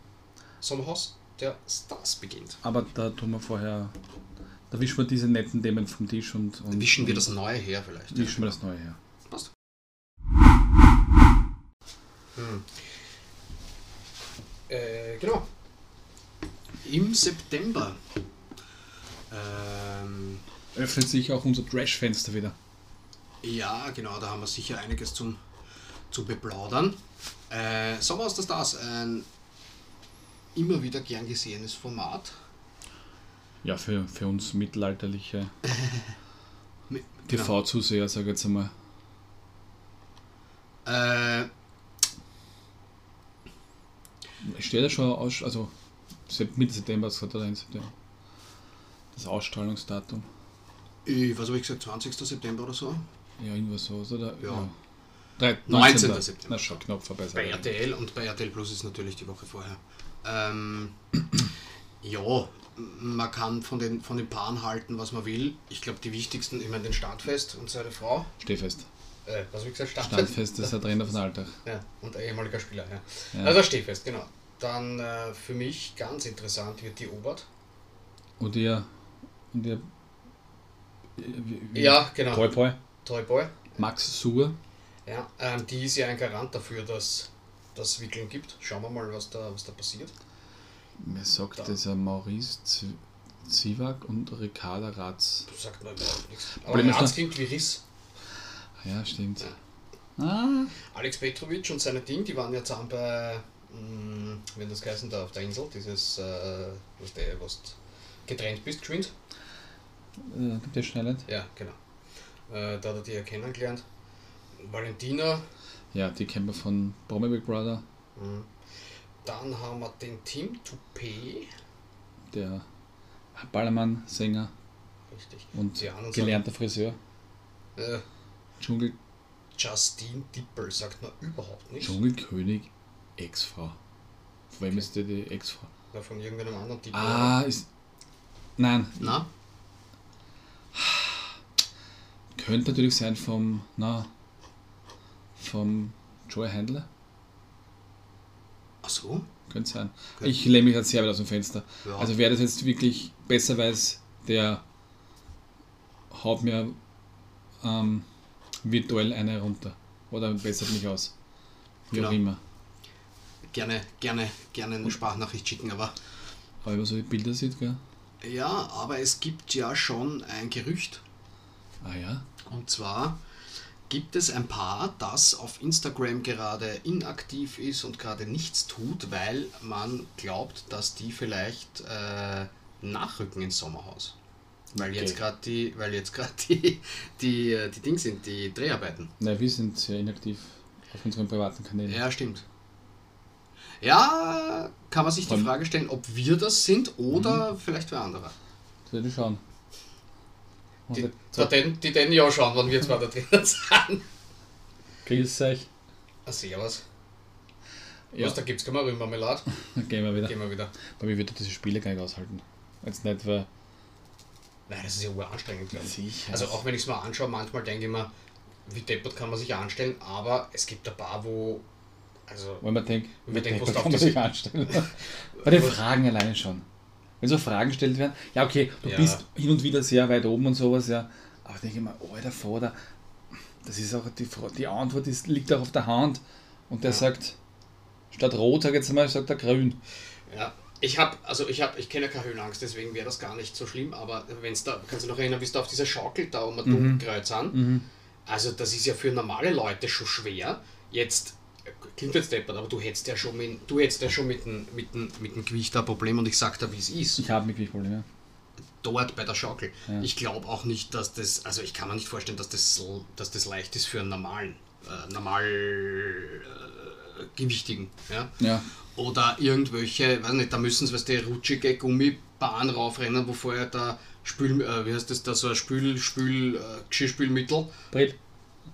Sommerhaus der Stars beginnt. Aber da tun wir vorher. Da wischen wir diese netten Themen vom Tisch und. und Wischen wir das Neue her vielleicht. Wischen wir das Neue her. Passt. Hm. Äh, genau. Im September. Ähm, Öffnet sich auch unser Trash-Fenster wieder. ja, genau, da haben wir sicher einiges zum, zu beplaudern. Äh, Sommer aus der Stars, ein immer wieder gern gesehenes Format. Ja, für, für uns mittelalterliche Mit- TV-Zuseher, sag ich jetzt einmal. Äh, Steht ja schon aus, also Mitte September, das hat er September. Das Ausstrahlungsdatum. ich, was habe ich gesagt, 20. September oder so? Ja, irgendwas so, oder? Ja. Drei- 19. 19. September. Na schon, knapp vorbei. Bei RTL und bei RTL Plus ist natürlich die Woche vorher. Ähm, ja, man kann von den, von den Paaren halten, was man will. Ich glaube, die wichtigsten, ich meine, den Standfest und seine Frau. Stehfest. Äh, was habe ich gesagt? Standfest ist der Trainer von Alltag. Ja, und ein ehemaliger Spieler, ja. Ja. Also Stehfest, genau. Dann äh, für mich ganz interessant wird die Obert. Und ihr. Und ihr. Ja, genau. Toy Boy. Toy Boy. Max Suhr. Ja, ähm, die ist ja ein Garant dafür, dass das Wickeln gibt. Schauen wir mal, was da, was da passiert. Mir sagt Da. dieser Maurice Z- Ziwak und Ricarda Ratz. Sagt mir überhaupt nichts. Aber Problem Ratz klingt wie Riss. Ja, stimmt. Ja. Ah. Alex Petrovic und seine Team, die waren ja zusammen bei, mh, wenn das geheißen da auf der Insel, dieses, äh, was der, was getrennt bist, geschwind. Äh, gibt ja schnell nicht. Ja, genau. Äh, da hat er die ja kennengelernt. Valentina. Ja, die kennen wir von Promi Big Brother. mh. Dann haben wir den Tim Toupé. Der Ballermann-Sänger Richtig. und Die anderen gelernter Friseur. Sagen, äh, Dschungel, Justine Dippel sagt man überhaupt nicht. Dschungelkönig, Ex-Frau. Von wem ist die, die Ex-Frau? Ja, von irgendeinem anderen Dippel. Ah, ist. Nein, Na? könnte natürlich sein vom. Na. Vom Joey Handler. Ach so? Könnte sein. Okay. Ich lehne mich jetzt sehr weit aus dem Fenster. Ja. Also wer das jetzt wirklich besser weiß, der haut mir ähm, virtuell eine runter. Oder bessert mich aus. Wie auch Genau. immer. gerne, gerne, gerne eine Sprachnachricht schicken, aber Aber wenn man so die Bilder sieht, gell? ja, aber es gibt ja schon ein Gerücht. Ah ja. Und zwar gibt es ein Paar, das auf Instagram gerade inaktiv ist und gerade nichts tut, weil man glaubt, dass die vielleicht äh, nachrücken ins Sommerhaus. Weil Okay. jetzt gerade die, weil jetzt gerade die, die, äh, die Dings sind, die Dreharbeiten. Na, wir sind sehr inaktiv auf unseren privaten Kanälen. Ja, stimmt. Ja, kann man sich die Frage stellen, ob wir das sind oder vielleicht wer anderer. Das werde ich schauen. Und Die, da den, die den ja schauen, wann wir zwei da drinnen sind. Grüß euch. Ah, servus. Ja, Was, da gibt's keine Rührmarmelade? dann gehen wir wieder. Gehen wir wieder. Aber mir würde diese Spiele gar nicht aushalten. Jetzt nicht, weil. Nein, das ist ja glaube ich. Sicher. Also auch wenn ich es mal anschaue, manchmal denke ich mir, wie deppert kann man sich anstellen, aber es gibt ein paar, wo... Also, Weil man denkt, Wenn man denkt, kann man sich anstellen. Bei den Fragen alleine schon. Wenn so Fragen gestellt werden, ja okay, du Ja. bist hin und wieder sehr weit oben und sowas, ja. Aber ich denke mal, alter Vater, das ist auch die, die Antwort ist, liegt auch auf der Hand. Und der Ja. sagt, statt rot, sag jetzt mal, sagt er grün. ja. Ich habe, also ich habe, ich kenne ja keine Höhenangst, deswegen wäre das gar nicht so schlimm, aber wenn es da, kannst du noch erinnern, wie es da auf dieser Schaukel da um ein Mhm. Dunkelkreuz an, Mhm. Also das ist ja für normale Leute schon schwer. Jetzt klingt jetzt deppert, aber du hättest ja schon mit, du hättest ja schon mit dem, mit dem, mit dem Gewicht ein Problem und ich sag dir, wie es ist. Ich habe mit Gewichtprobleme. Dort bei der Schaukel. Ja. Ich glaube auch nicht, dass das, also ich kann mir nicht vorstellen, dass das so, dass das leicht ist für einen normalen, äh, normal äh, Gewichtigen. Ja? Ja. Oder irgendwelche, weiß nicht, da müssen sie, weißt du, rutschige Gummibahn raufrennen, wo vorher da Spül, äh, wie heißt das da, so ein Spül, Spül, äh, Geschirrspülmittel, Brett.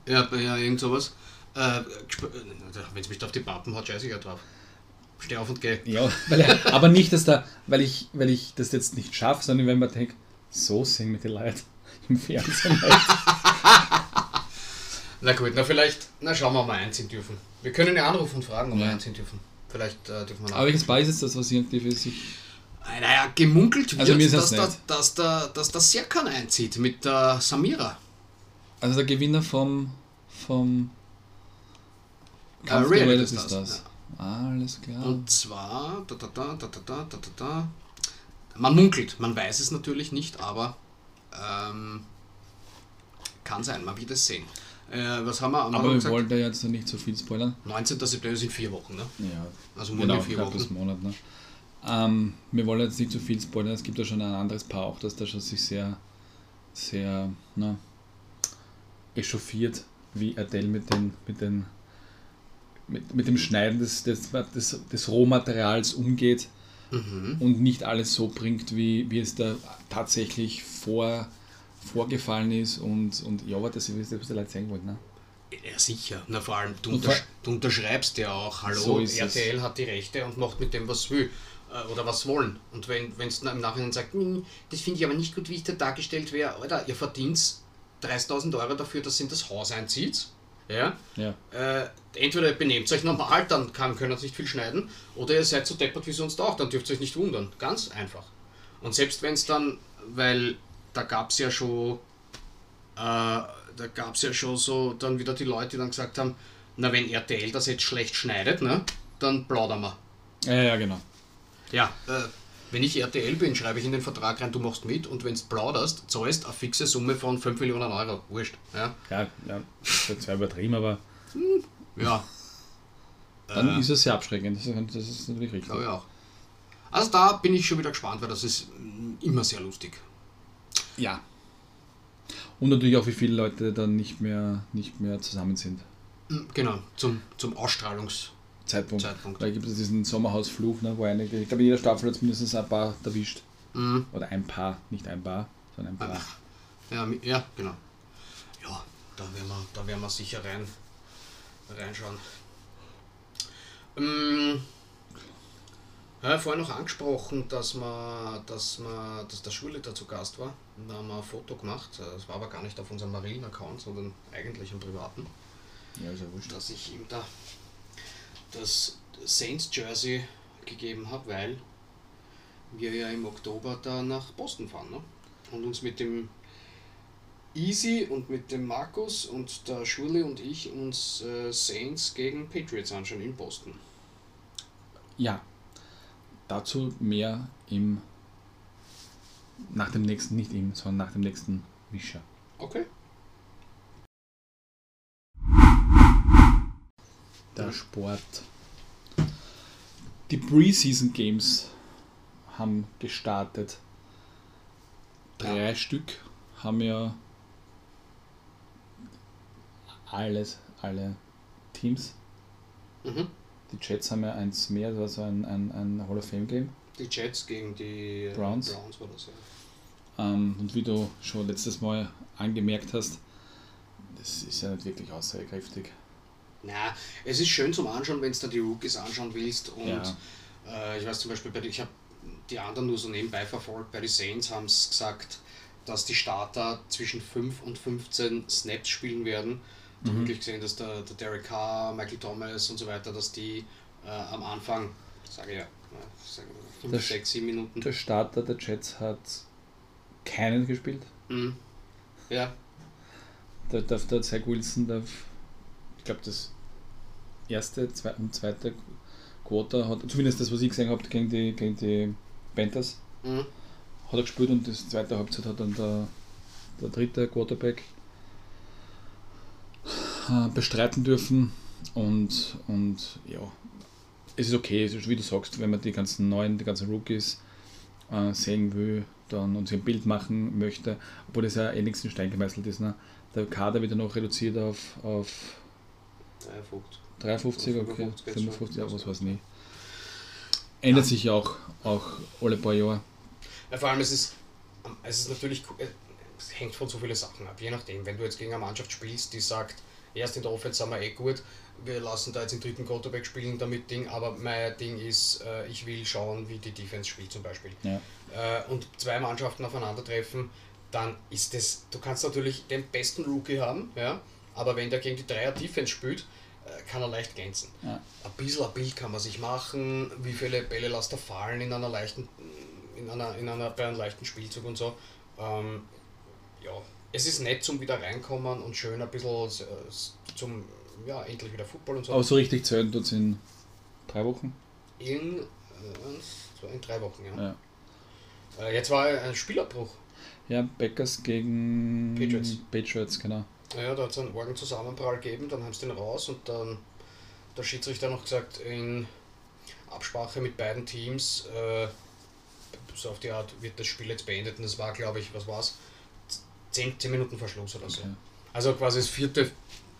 ja, ja irgend sowas. Äh, Wenn es mich da auf die Pappen hat, scheiße ich ja drauf. Steh auf und geh. Ja, weil, aber nicht, dass da, weil ich, weil ich das jetzt nicht schaffe, sondern wenn man denkt, so sind mit die Leute im Fernsehen. Na gut, na vielleicht, na schauen wir mal einziehen dürfen. Wir können ja anrufen und fragen, ob wir Ja. einziehen dürfen. Vielleicht äh, dürfen wir Aber welches Beis ist das, was irgendwie für sich. Naja, gemunkelt wird, also mir dass, der, dass, der, dass der Serkan einzieht mit der Samira. Also der Gewinner vom. vom ja, Kampf der Welt ist das. Ja. Alles klar. Und zwar. Da, da, da, da, da, da, da, Man munkelt, man weiß es natürlich nicht, aber. Ähm, kann sein, man wird es sehen. Äh, was haben wir? Haben aber wir gesagt? wollen da jetzt noch nicht so viel spoilern. 19. September sind vier Wochen, ne? Ja, Also genau, vier Wochen. Monat. Ne? Ähm, wir wollen jetzt nicht so viel spoilern. Es gibt ja schon ein anderes Paar auch, das da schon sich sehr, sehr, na, echauffiert, wie Adele mit den, mit den, mit, mit dem Schneiden des, des, des, des Rohmaterials umgeht Mhm. und nicht alles so bringt, wie, wie es da tatsächlich vor, vorgefallen ist und, und ja, aber das ist was die Leute sagen wollten. Ne? Ja, sicher. Na, vor allem, du, vor- du unterschreibst ja auch, hallo, So ist es. RTL hat die Rechte und macht mit dem, was will. äh, Oder was wollen. Und wenn es im Nachhinein sagt, "Hm, das finde ich aber nicht gut, wie ich da dargestellt wäre, Alter, ihr verdient 30.000 Euro dafür, dass ihr in das Haus einzieht. Ja? Ja. Äh, entweder ihr benehmt euch normal, dann kann, können sie nicht viel schneiden, oder ihr seid so deppert wie sonst auch, dann dürft ihr euch nicht wundern. Ganz einfach. Und selbst wenn es dann, weil da gab es ja schon, äh, da gab es ja schon so dann wieder die Leute, die dann gesagt haben, na wenn RTL das jetzt schlecht schneidet, ne, dann plaudern wir. Ja, ja, genau. Ja, äh, wenn ich RTL bin, schreibe ich in den Vertrag rein, du machst mit und wenn du plauderst, zahlst eine fixe Summe von 5 Millionen Euro. Wurscht. Ja, Ja, ja, das ist zwar übertrieben, aber ja dann Äh. ist es sehr abschreckend. Das ist, das ist natürlich richtig. glaube ich auch. Also da bin ich schon wieder gespannt, weil das ist mm, immer sehr lustig. Ja. Und natürlich auch, wie viele Leute dann nicht mehr, nicht mehr zusammen sind. Mm, Genau, zum, zum Ausstrahlungs... Zeitpunkt. Zeitpunkt. Da gibt es diesen Sommerhausfluch, ne, wo einige, ich glaube, in jeder Staffel hat es mindestens ein paar erwischt. Mm, Oder ein Paar, nicht ein Paar, sondern ein Paar. Ja, ja, genau. Ja, da werden wir, da werden wir sicher rein, reinschauen. Ähm, ja, vorher noch angesprochen, dass man, dass man, dass der Schulleiter zu Gast war. Da haben wir ein Foto gemacht. Das war aber gar nicht auf unserem Marillen-Account, sondern eigentlich im privaten. Ja, ist ja wurscht. Dass ich ihm da das Saints Jersey gegeben habe, weil wir ja im Oktober da nach Boston fahren ne? und uns mit dem Easy und mit dem Markus und der Schule und ich uns äh, Saints gegen Patriots anschauen in Boston. Ja, dazu mehr im nach dem nächsten, nicht im, sondern nach dem nächsten Mischer. Okay. Der Sport. Die Preseason Games haben gestartet. Drei Stück haben ja alles, alle Teams. Mhm. Die Jets haben ja eins mehr, das war so ein, ein, ein Hall of Fame Game. Die Jets gegen die Browns. Browns war das ja. Ähm, und wie du schon letztes Mal angemerkt hast, das ist ja nicht wirklich aussagekräftig. Na, es ist schön zum Anschauen, wenn du da die Rookies anschauen willst. Und Ja. äh, ich weiß zum Beispiel, ich habe die anderen nur so nebenbei verfolgt, bei den Saints haben es gesagt, dass die Starter zwischen 5 und 15 Snaps spielen werden. Da Mhm. wirklich gesehen, dass der, der Derek Carr, Michael Thomas und so weiter, dass die äh, am Anfang, sage ich ja, 5, Das- 6, 7 Minuten. Der Starter der Jets hat keinen gespielt. Mhm. Ja, Der, der, der Zach Wilson, der, ich glaube, das erste zwei, und zweite Quarter hat, zumindest das, was ich gesehen habe, gegen die, gegen die Panthers, mhm. hat er gespielt und das zweite Halbzeit hat dann der, der dritte Quarterback bestreiten dürfen. Und, und ja, es ist okay, es ist, wie du sagst, wenn man die ganzen neuen, die ganzen Rookies äh, sehen will, dann und sich ein Bild machen möchte, obwohl das ja eh nichts in Stein gemeißelt ist. Ne? Der Kader wird ja noch reduziert auf, auf 53, okay, 55, ja, was weiß ich nicht. Ändert ja. sich ja auch, auch alle paar Jahre. Ja, vor allem, es ist, es ist natürlich, es hängt von so vielen Sachen ab. Je nachdem, wenn du jetzt gegen eine Mannschaft spielst, die sagt, erst in der Offense sind wir eh gut, wir lassen da jetzt den dritten Quarterback spielen damit Ding, aber mein Ding ist, äh, ich will schauen, wie die Defense spielt zum Beispiel. Ja. Äh, und zwei Mannschaften aufeinandertreffen, dann ist das, du kannst natürlich den besten Rookie haben, ja, aber wenn der gegen die Dreier Defense spielt, äh, kann er leicht glänzen. Ja. Ein bisschen ein Bild kann man sich machen, wie viele Bälle lässt er fallen in einer leichten, in einer, in einer, bei einem leichten Spielzug und so. Ähm, ja, es ist nett zum wieder reinkommen und schön ein bisschen zum, ja, endlich wieder Football und so. Aber so richtig zählen tut es in drei Wochen? In, äh, in drei Wochen, ja. ja. Äh, jetzt war ein Spielabbruch. Ja, Packers gegen Patriots. Patriots, genau. Ja, da hat es einen Orgenzusammenprall gegeben, dann haben sie den raus und dann der Schiedsrichter noch gesagt, in Absprache mit beiden Teams, äh, so auf die Art wird das Spiel jetzt beendet und das war, glaube ich, was war's? 10, 10 Minuten Verschluss oder so. Okay. Also quasi das vierte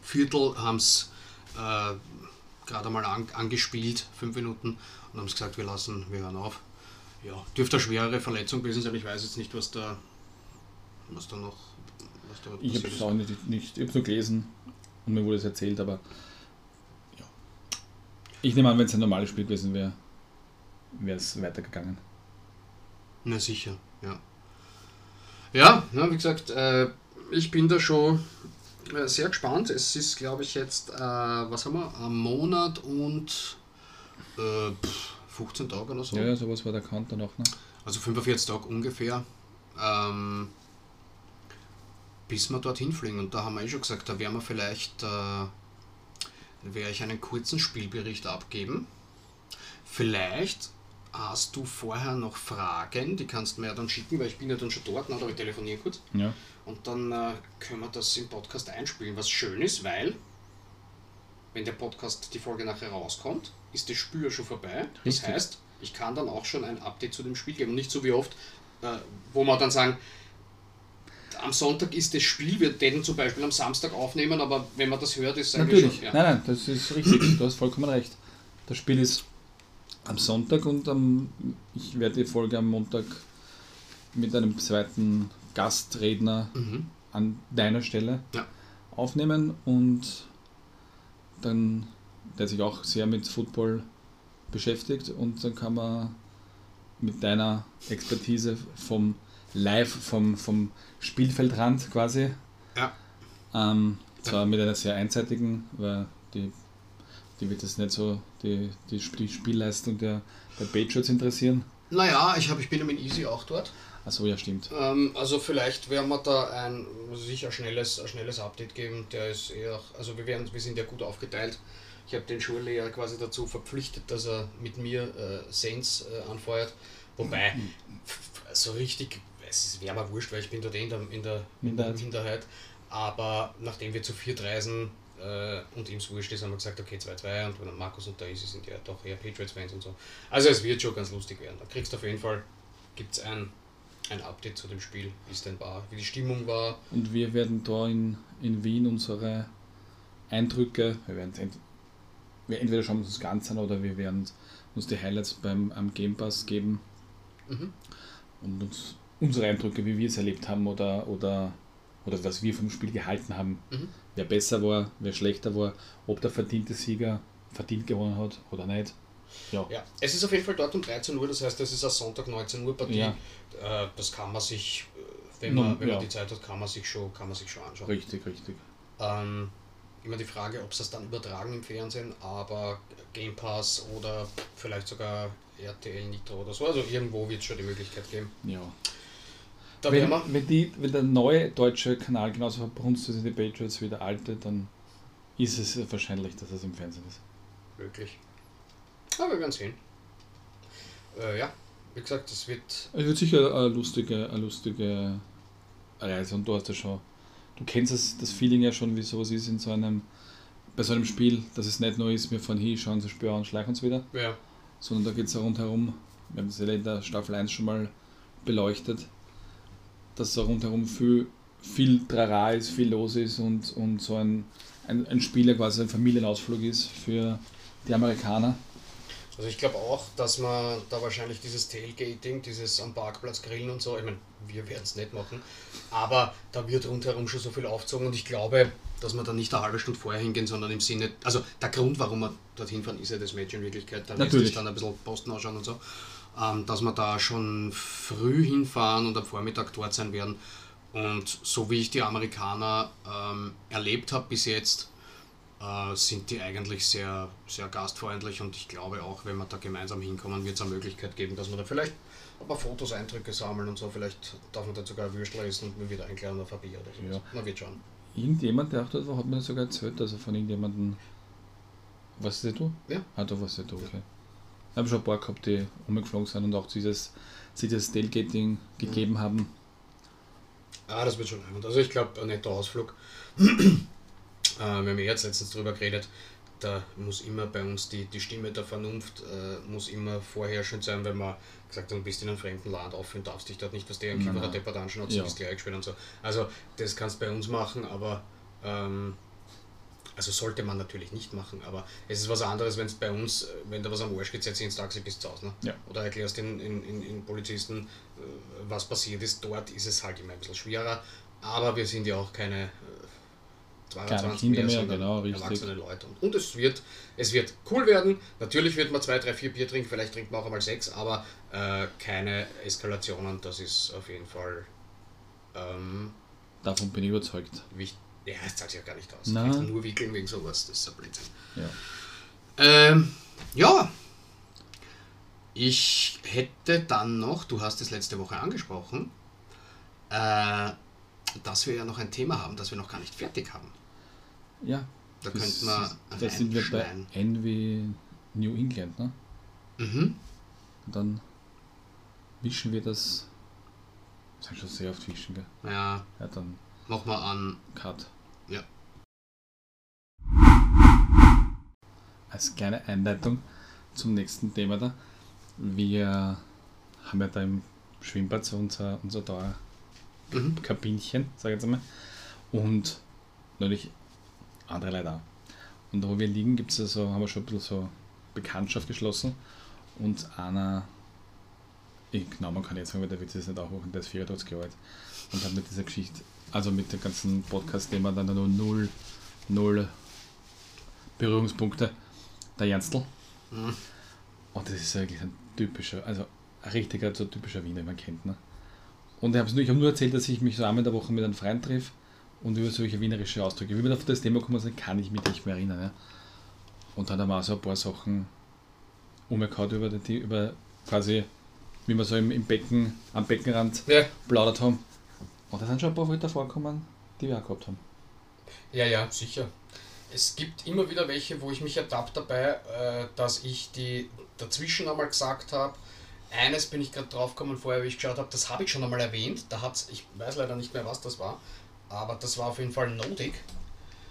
Viertel haben es äh, gerade mal an, angespielt, fünf Minuten, und haben gesagt, wir lassen, wir hören auf. Ja, dürfte eine schwere Verletzung gewesen sein. Ich weiß jetzt nicht, was da, was da noch. Was da ich habe es auch nicht, nicht ich habe nur gelesen und mir wurde es erzählt, aber ja. Ich nehme an, wenn es ein normales Spiel gewesen wäre, wäre es weitergegangen. Na sicher, ja. Ja, na, wie gesagt, äh, ich bin da schon äh, sehr gespannt. Es ist, glaube ich, jetzt, äh, was haben wir, ein Monat und äh, 15 Tage oder so. Ja, sowas war der Kanter noch. Ne? Also 45 Tage ungefähr. Ähm, bis wir dorthin fliegen. Und da haben wir eh schon gesagt, da werden wir vielleicht, äh, werde ich einen kurzen Spielbericht abgeben. Vielleicht hast du vorher noch Fragen, die kannst du mir ja dann schicken, weil ich bin ja dann schon dort, oder ich telefoniere kurz. Ja. Und dann äh, können wir das im Podcast einspielen, was schön ist, weil wenn der Podcast, die Folge nachher rauskommt, ist das Spiel ja schon vorbei. Richtig. Das heißt, ich kann dann auch schon ein Update zu dem Spiel geben. Nicht so wie oft, äh, wo man dann sagen, am Sonntag ist das Spiel, wir den zum Beispiel am Samstag aufnehmen, aber wenn man das hört, ist es eigentlich Natürlich. Schon, ja. Nein, nein, das ist richtig. Du hast vollkommen recht. Das Spiel ist am Sonntag und am, ich werde die Folge am Montag mit einem zweiten Gastredner mhm. an deiner Stelle ja. aufnehmen und dann, der sich auch sehr mit Football beschäftigt und dann kann man mit deiner Expertise vom Live, vom, vom Spielfeldrand quasi, ja. ähm, zwar mit einer sehr einseitigen, weil die die wird das nicht so, die, die, Spielleistung der, der Patriots interessieren. Naja, ich, hab, ich bin ja mit Easy auch dort. Achso, ja, stimmt. Ähm, also vielleicht werden wir da ein, sicher schnelles, ein schnelles Update geben. Der ist eher, also wir, werden, wir sind ja gut aufgeteilt. Ich habe den Schullehrer quasi dazu verpflichtet, dass er mit mir äh, Saints äh, anfeuert. Wobei, so richtig, es wäre mir wurscht, weil ich bin dort eh in der, in der Minderheit. Minderheit. Aber nachdem wir zu viert reisen, äh, und ihm es wurscht ist, haben wir gesagt, okay, 2-2 und wenn Markus und der Isi sind ja doch eher Patriots-Fans und so. Also es wird schon ganz lustig werden. Da kriegst du auf jeden Fall, gibt es ein, ein Update zu dem Spiel, wie es denn war, wie die Stimmung war. Und wir werden da in, in Wien unsere Eindrücke, wir werden ent, wir entweder schauen uns das Ganze an oder wir werden uns die Highlights beim am Game Pass geben mhm. und uns unsere Eindrücke, wie wir es erlebt haben oder, oder, oder was wir vom Spiel gehalten haben. Mhm wer besser war, wer schlechter war, ob der verdiente Sieger verdient gewonnen hat oder nicht. Ja. ja, es ist auf jeden Fall dort um 13 Uhr, das heißt, es ist ein Sonntag 19 Uhr Partie. Ja. Äh, das kann man sich, äh, wenn man, wenn ja. man die Zeit hat, kann man sich schon, kann man sich schon anschauen. Richtig, richtig. Ähm, immer die Frage, ob sie das dann übertragen im Fernsehen, aber Game Pass oder vielleicht sogar RTL Nitro oder so, also irgendwo wird es schon die Möglichkeit geben. Ja. Da wenn, wenn, die, wenn der neue deutsche Kanal genauso verbrunst ist wie die Patriots wie der alte, dann ist es wahrscheinlich, dass es im Fernsehen ist. Möglich. Aber wir werden sehen. Äh, ja, wie gesagt, es wird. Es wird sicher eine lustige, eine lustige Reise und du hast ja schon. Du kennst das, das Feeling ja schon, wie sowas ist in so einem bei so einem Spiel, dass es nicht nur ist, wir fahren hin, schauen das Spiel an, schleichen uns wieder, Ja. sondern da geht es rundherum, wir haben das ja in der Staffel 1 schon mal beleuchtet, dass da rundherum viel, viel Trara ist, viel los ist und, und so ein, ein, ein Spiel ja quasi ein Familienausflug ist für die Amerikaner. Also ich glaube auch, dass man da wahrscheinlich dieses Tailgating, dieses am Parkplatz grillen und so, ich meine, wir werden es nicht machen, aber da wird rundherum schon so viel aufgezogen und ich glaube, dass man da nicht eine halbe Stunde vorher hingehen, sondern im Sinne, also der Grund, warum wir dorthin fahren, ist ja das Match in Wirklichkeit, dann Natürlich. sich dann ein bisschen Posten ausschauen und so, dass wir da schon früh hinfahren und am Vormittag dort sein werden und so wie ich die Amerikaner ähm, erlebt habe bis jetzt, äh, sind die eigentlich sehr, sehr gastfreundlich und ich glaube auch, wenn wir da gemeinsam hinkommen, wird es eine Möglichkeit geben, dass wir da vielleicht ein paar Fotos, Eindrücke sammeln und so. Vielleicht darf man da sogar Würstel essen und mir wieder ein Bier oder so. Ja. Man wird schauen. Irgendjemand, der auch dort war, hat mir das sogar erzählt, also von irgendjemandem. Was ist du? Ja. Ah, da warst du, okay. Ich habe schon ein paar gehabt, die umgeflogen sind und auch dieses, sie das Tailgating gegeben haben. Ah, das wird schon leibend. Also ich glaube, ein netter Ausflug. äh, wir haben ja jetzt letztens drüber geredet, da muss immer bei uns die, die Stimme der Vernunft äh, muss immer vorherrschend sein, wenn man gesagt hat, du bist in einem fremden Land auf und darfst dich dort nicht, was der Nein, Kiefer. Deppert anschaut, Ja. du bist gleich gespielt und so. Also das kannst du bei uns machen, aber ähm, also sollte man natürlich nicht machen, aber es ist was anderes, wenn es bei uns, äh, wenn da was am Arsch geht, setz dich ins Taxi bis zu Hause. Ne? Ja. Oder erklärst den in, in, in Polizisten, äh, was passiert ist. Dort ist es halt immer ein bisschen schwerer, aber wir sind ja auch keine äh, 22 Kinder mehr, mehr, genau, richtig. erwachsene Leute. Und, und es, wird, es wird cool werden. Natürlich wird man zwei, drei, vier Bier trinken, vielleicht trinkt man auch einmal sechs, aber äh, keine Eskalationen, das ist auf jeden Fall ähm, Davon bin ich überzeugt. wichtig. Ja, es zahlt sich ja gar nicht aus. Nein. Nur wickeln wegen sowas, das ist ein Blödsinn. Ja. Ähm, ja. Ich hätte dann noch, du hast es letzte Woche angesprochen, äh, dass wir ja noch ein Thema haben, das wir noch gar nicht fertig haben. Ja. Da das könnten wir ist- Da sind wir bei. Envy New England, ne? Mhm. Und dann wischen wir das. Das haben schon sehr oft wischen, gell? Ja, Ja, dann mach mal an. Cut. Ja. Als kleine Einleitung zum nächsten Thema da. Wir haben ja da im Schwimmbad so unser, unser Mhm. Dauerkabinchen, sag ich jetzt einmal. Und natürlich andere Leute auch. Und da wo wir liegen, gibt's ja so, haben wir schon ein bisschen so Bekanntschaft geschlossen. Und einer, ich, genau, man kann jetzt sagen, weil der Witz ist nicht auch hoch, der ist 84 Jahre alt. Und hat mit dieser Geschichte, also mit dem ganzen Podcast-Thema dann nur null, null Berührungspunkte. Der Janstl. Mhm. Und das ist wirklich ein typischer, also ein richtiger, so typischer Wiener, den man kennt. Ne? Und ich habe nur, ich hab nur erzählt, dass ich mich so einmal in der Woche mit einem Freund treffe und über solche wienerische Ausdrücke. Wie wir auf das Thema kommen sind, kann ich mich nicht mehr erinnern. Ja? Und dann haben wir auch so ein paar Sachen umgekaut über, die, über quasi, wie wir so im, im Becken, am Beckenrand Ja. plaudert haben. Und da sind schon ein paar Wörter vorgekommen, die wir auch gehabt haben. ja, ja, sicher. Es gibt immer wieder welche, wo ich mich ertappt dabei, äh, dass ich die dazwischen einmal gesagt habe. Eines bin ich gerade draufgekommen vorher, wie ich geschaut habe, das habe ich schon einmal erwähnt. Da hat's, ich weiß leider nicht mehr, was das war, aber das war auf jeden Fall nodig.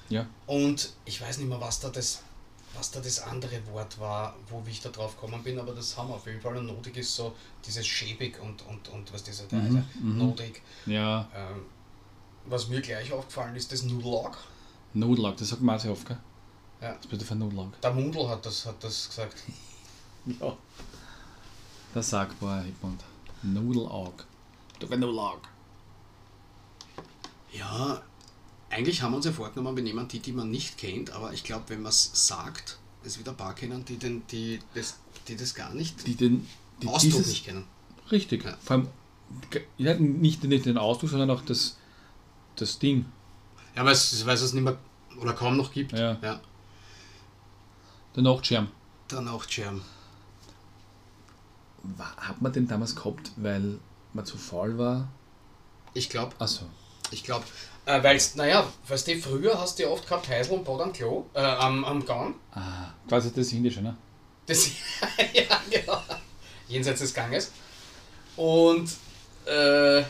Ja. Und ich weiß nicht mehr, was da das, was da das andere Wort war, wo ich da drauf gekommen bin, aber das haben wir auf jeden Fall. Und notig ist so dieses schäbig und, und, und was dieser da Mhm, ist. mhm. Notig. Ja, Ähm, was mir gleich aufgefallen ist, das Nudelag. Nudelag, das sagt man auch sehr oft, gell? Ja. Was bitte für Nudelag? Der Mundl hat das, hat das gesagt. Ja. Der sagbar, Hippund. Nudelaug. Du ein Nudelag. Ja, eigentlich haben wir uns ja vorgenommen, wir nehmen die, die man nicht kennt, aber ich glaube, wenn man es sagt, es wieder ein paar kennen, die, den, die, das, die das gar nicht, Die den. Die Ausdruck dieses- nicht kennen. Richtig. Ja. Vor allem, ja, nicht, nicht den Ausdruck, sondern auch das, das Ding. Ja, weil es, weil es nicht mehr oder kaum noch gibt. Ja. ja. Der Nachtschirm. Der Nachtschirm. Hat man den damals gehabt, weil man zu faul war? Ich glaube, Achso. ich glaube, äh, weil es, naja, weißt du, früher hast du ja oft gehabt Heisel und Bad am Klo, äh, am, am Gang. Ah, quasi das Indische, ne? Das, ja, genau. Jenseits des Ganges. Und, äh,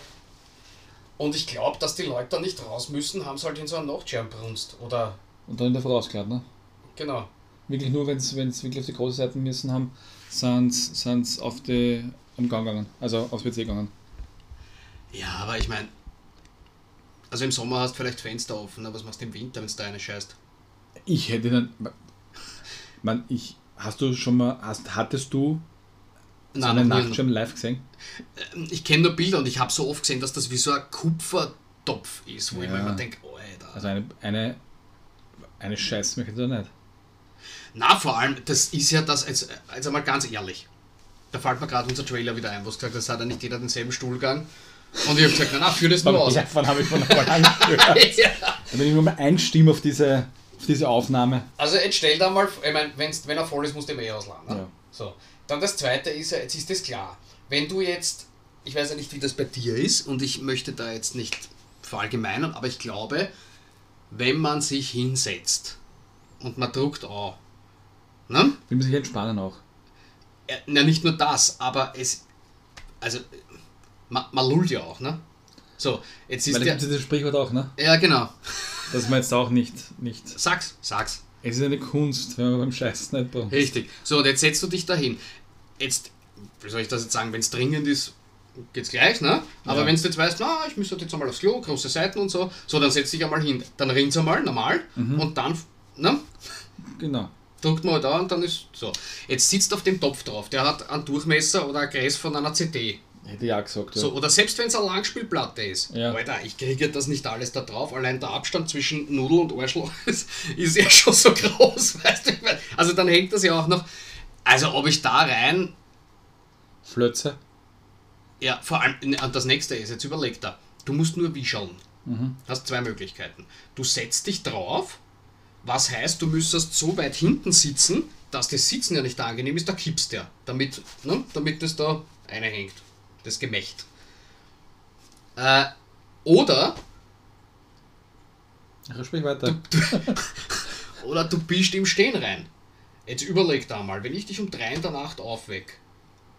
und ich glaube, dass die Leute da nicht raus müssen, haben sie halt in so einen Nachtschirm brunst. Oder Und dann in der rausgeladen, ne? Genau. Wirklich nur, wenn sie wirklich auf die große Seite müssen haben, sind sie auf die, am Gang gegangen. Also aufs WC gegangen. Ja, aber ich meine, also im Sommer hast du vielleicht Fenster offen, aber was machst du im Winter, wenn es da eine scheißt? Ich hätte dann. Man, ich. Hast du schon mal. Hast, hattest du Nein, noch nie. Nacht schon live gesehen? Ich kenne nur Bilder und ich habe so oft gesehen, dass das wie so ein Kupfertopf ist, wo ich Ja. mir immer denke, oh Alter. Also eine. Eine, eine Scheiße möchte ich da nicht. Na, vor allem, das ist ja das, jetzt, also mal ganz ehrlich, da fällt mir gerade unser Trailer wieder ein, wo es gesagt hat, das hat ja nicht jeder denselben Stuhlgang. Und ich habe gesagt, na, führ das nur aus. Davon habe ich von einmal angehört. Ja. Da bin ich nur mal einstimme auf diese, auf diese Aufnahme. Also jetzt stell da mal, ich mein, wenn's, wenn er voll ist, musst du ihn eh ausladen. Ne? Ja. So. Dann das zweite ist, ja, jetzt ist das klar. Wenn du jetzt, ich weiß ja nicht, wie das bei dir ist und ich möchte da jetzt nicht verallgemeinern, aber ich glaube, wenn man sich hinsetzt und man druckt A, ne? Will man sich entspannen auch. Ja, na, nicht nur das, aber es, also, man, man lullt ja auch, ne? So, jetzt ist Weil der, gibt es dieses Sprichwort auch, ne? ja genau, Dass man jetzt auch nicht, nicht. sag's, sag's. Es ist eine Kunst, wenn man beim Scheißen nicht braucht. Richtig. So, und jetzt setzt du dich dahin. Jetzt, wie soll ich das jetzt sagen, wenn es dringend ist, geht's gleich, ne? Aber Ja. wenn du jetzt weißt, na, ich müsste jetzt einmal aufs Klo, große Seiten und so, so, dann setz dich einmal hin. Dann rinnt's einmal, normal, Mhm. und dann, ne? Genau. Drückt man halt da und dann ist so. Jetzt sitzt auf dem Topf drauf, der hat einen Durchmesser oder ein Gräs von einer CD. Hätte ich auch gesagt. Ja. So, oder selbst wenn es eine Langspielplatte ist. Ja. Alter, ich kriege das nicht alles da drauf. Allein der Abstand zwischen Nudel und Arschloch ist, ist ja schon so groß, weißt du? Also dann hängt das ja auch noch. Also ob ich da rein Flötze. Ja, vor allem, und das nächste ist, jetzt überleg da, du musst nur wischeln. Mhm. Hast zwei Möglichkeiten. Du setzt dich drauf, was heißt, du müsstest so weit hinten sitzen, dass das Sitzen ja nicht angenehm ist, da kippst der, damit, ne, damit das da einhängt, das Gemächt. Äh, oder, Ach, sprich weiter. oder du bist im Stehen rein. Jetzt überleg da mal, wenn ich dich um drei in der Nacht aufweck,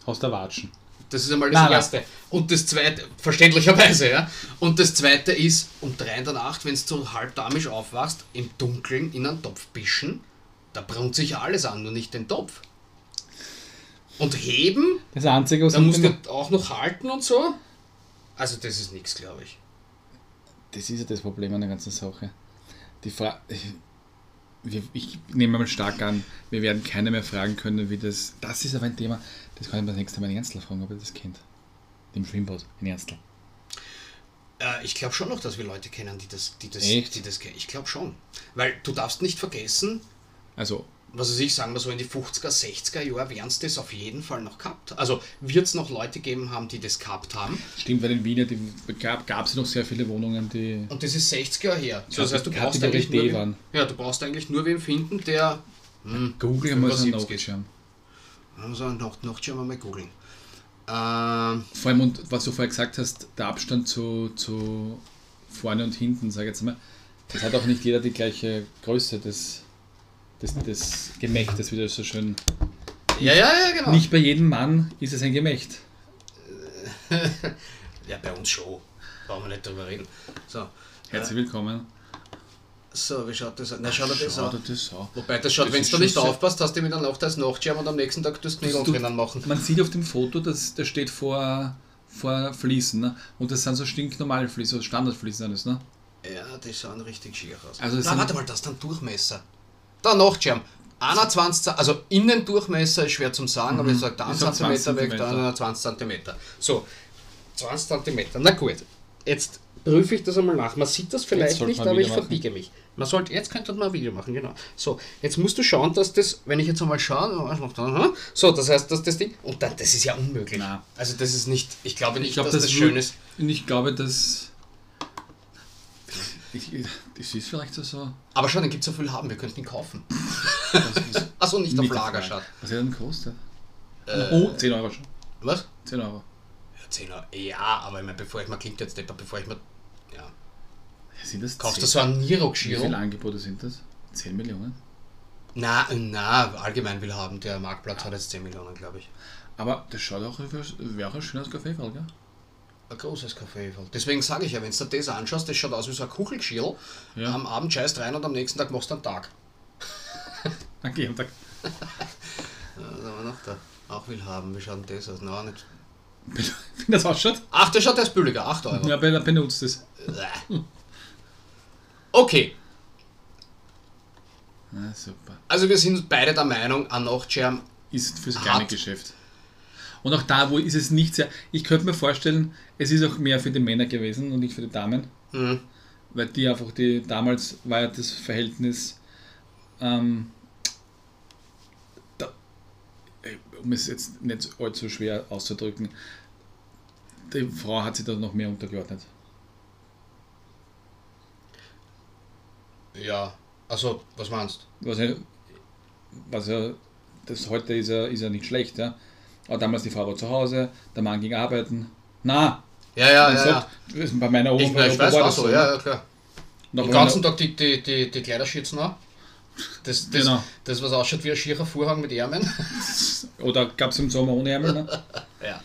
Aus der Watschen. Das ist einmal das Nein, nein. Erste. Und das Zweite, verständlicherweise, ja. Und das Zweite ist, um drei in der Nacht, wenn du so halbdamisch aufwachst, im Dunkeln in einen Topf bischen, da brummt sich alles an, nur nicht den Topf. Und heben, Das Einzige, was da ich musst du auch noch halten und so. Also das ist nichts, glaube ich. Das ist ja das Problem an der ganzen Sache. Die Fra wir, ich nehme mal stark an, wir werden keiner mehr fragen können, wie das. Das ist aber ein Thema, das kann ich mir das nächste Mal in Ernstl fragen, ob er das kennt. Im Schwimmbad in Ernstl. Äh, ich glaube schon noch, dass wir Leute kennen, die das, die das, Echt? die das kennen. Ich glaube schon. Weil du darfst nicht vergessen, Also, was weiß ich, sagen wir so in die 50er, 60er Jahre werden es das auf jeden Fall noch gehabt. Also wird es noch Leute geben haben, die das gehabt haben. stimmt, weil in Wien die, gab es noch sehr viele Wohnungen, die. Und das ist 60 Jahre her. So, das heißt, du brauchst, eigentlich nur, waren. ja, du brauchst eigentlich nur wen finden, der. Hm, Google mal so einen 75. Nachtschirm. Also noch, noch schon mal googeln. Ähm, Vor allem, und was du vorher gesagt hast, der Abstand zu, zu vorne und hinten, ich jetzt mal, das hat auch nicht jeder die gleiche Größe des, des Gemächtes, wie das so schön. ja, ja, ja, genau. Nicht bei jedem Mann ist es ein Gemächt. Ja, bei uns schon. Brauchen wir nicht drüber reden. So, Herzlich willkommen. so wie schaut das aus? Na, schaut er das Schau aus? dir das an. Wobei, das schaut, Das wenn du nicht aufpasst, hast du mit der Nacht als Nachtschirm und am nächsten Tag das Knädel Du- drinnen machen. Man sieht auf dem Foto, dass der steht vor, vor Fliesen. Ne? Und das sind so stinknormale Fliesen, so Standardfliesen alles. Ne? Ja, die schauen richtig schier aus. Also Na, warte mal, das ist ein Durchmesser. Da Nachtschirm. 21, Zent- also Innendurchmesser ist schwer zum sagen, aber ich sage da Ich 1 sag cm 20 weg, Zentimeter. da 20 cm. So, 20 cm. Na gut, jetzt prüfe ich das einmal nach. Man sieht das vielleicht nicht, aber ich verbiege mich. Man sollte, jetzt könnte man ein Video machen, genau. So, jetzt musst du schauen, dass das, wenn ich jetzt einmal schaue, so, das heißt, dass das Ding, und dann, das ist ja unmöglich. Na. Also das ist nicht, ich glaube nicht, Ich glaube, dass das, das, schön ist. Und ich glaube, dass. Ich, das ist vielleicht so. so Aber schau, den gibt es so viel haben, wir könnten ihn kaufen. Achso, nicht auf Lager, schaut. Was hat er denn gekostet? Äh, oh, 10 Euro schon. Was? 10 Euro. Ja, 10 Euro. Ja, aber ich meine, bevor ich mal klingt jetzt nicht, bevor ich mal. Ja. Sind das Kaufst du 10? so ein Wie viele? Angebote sind das? 10 Millionen? Na, na, allgemein will haben. Der Marktplatz hat jetzt 10 Millionen, glaube ich. Aber das schaut auch, wäre auch ein schönes Kaffeefall, gell? Ein großes Café. Deswegen sage ich ja, wenn du dir das anschaust, das schaut aus wie so ein Kuchelgeschirr. Ja. Am Abend scheißt rein und am nächsten Tag machst du einen Tag. Danke, am Tag. Was haben wir noch da? Auch will haben. Wie schaut denn das aus? Nein, nicht. Wie das ausschaut? Ach, der schaut erst billiger. 8 Euro. Ja, ben- benutzt es. Okay, Ah, super. also wir sind beide der Meinung, ein Nachtschirm Ist fürs kleine Geschäft. Und auch da, wo ist es nicht sehr. Ich könnte mir vorstellen, es ist auch mehr für die Männer gewesen und nicht für die Damen. Mhm. Weil die einfach, die damals war ja das Verhältnis, ähm, da, um es jetzt nicht allzu schwer auszudrücken, die Frau hat sich da noch mehr untergeordnet. Ja, also, was meinst Was ja, was ja das heute ist ja, ist ja nicht schlecht, ja. Aber damals die Frau war zu Hause, der Mann ging arbeiten. Na? Ja, ja, ja. ja. sagt, bei meiner Oma Ich, ich weiß war das so, ja, ja, klar. Den ganzen Tag die, die, die, die Kleiderschürzen an. Das, das, Genau. das, was ausschaut wie ein schierer Vorhang mit Ärmeln. Oder gab es im Sommer ohne Ärmel? Ne? ja.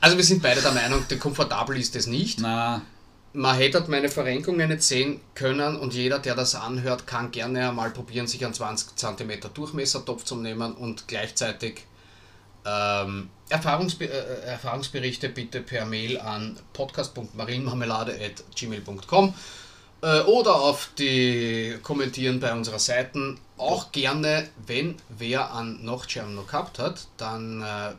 Also wir sind beide der Meinung, komfortabel ist es nicht. Na, Man hätte meine Verrenkungen nicht sehen können und jeder, der das anhört, kann gerne einmal probieren, sich einen 20 cm Durchmessertopf zu nehmen und gleichzeitig ähm, Erfahrungsbe äh, Erfahrungsberichte bitte per Mail an podcast.marienmarmelade.gmail.com äh, oder auf die kommentieren bei unserer Seiten. Auch gerne, wenn wer an Nachtschirm noch gehabt hat, dann äh,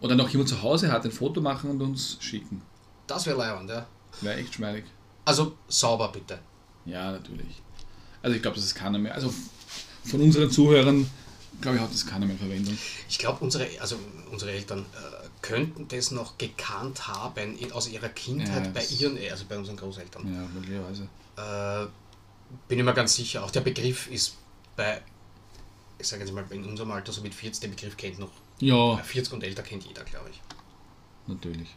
oder noch jemand zu Hause hat, ein Foto machen und uns schicken. das wäre leibend, ja. Wäre echt schmeidig. Also sauber bitte. Ja, natürlich. Also ich glaube, das ist keiner mehr. Also von unseren Zuhörern, glaube ich, hat das keiner mehr Verwendung. Ich glaube, unsere, also unsere Eltern äh, könnten das noch gekannt haben in, aus ihrer Kindheit Ja, bei ihren, also bei unseren Großeltern. Ja, möglicherweise. Äh, bin ich mir ganz sicher. Auch der Begriff ist bei, ich sage jetzt mal, in unserem Alter, so mit 40, den Begriff kennt noch, Ja, bei 40 und älter kennt jeder, glaube ich. natürlich.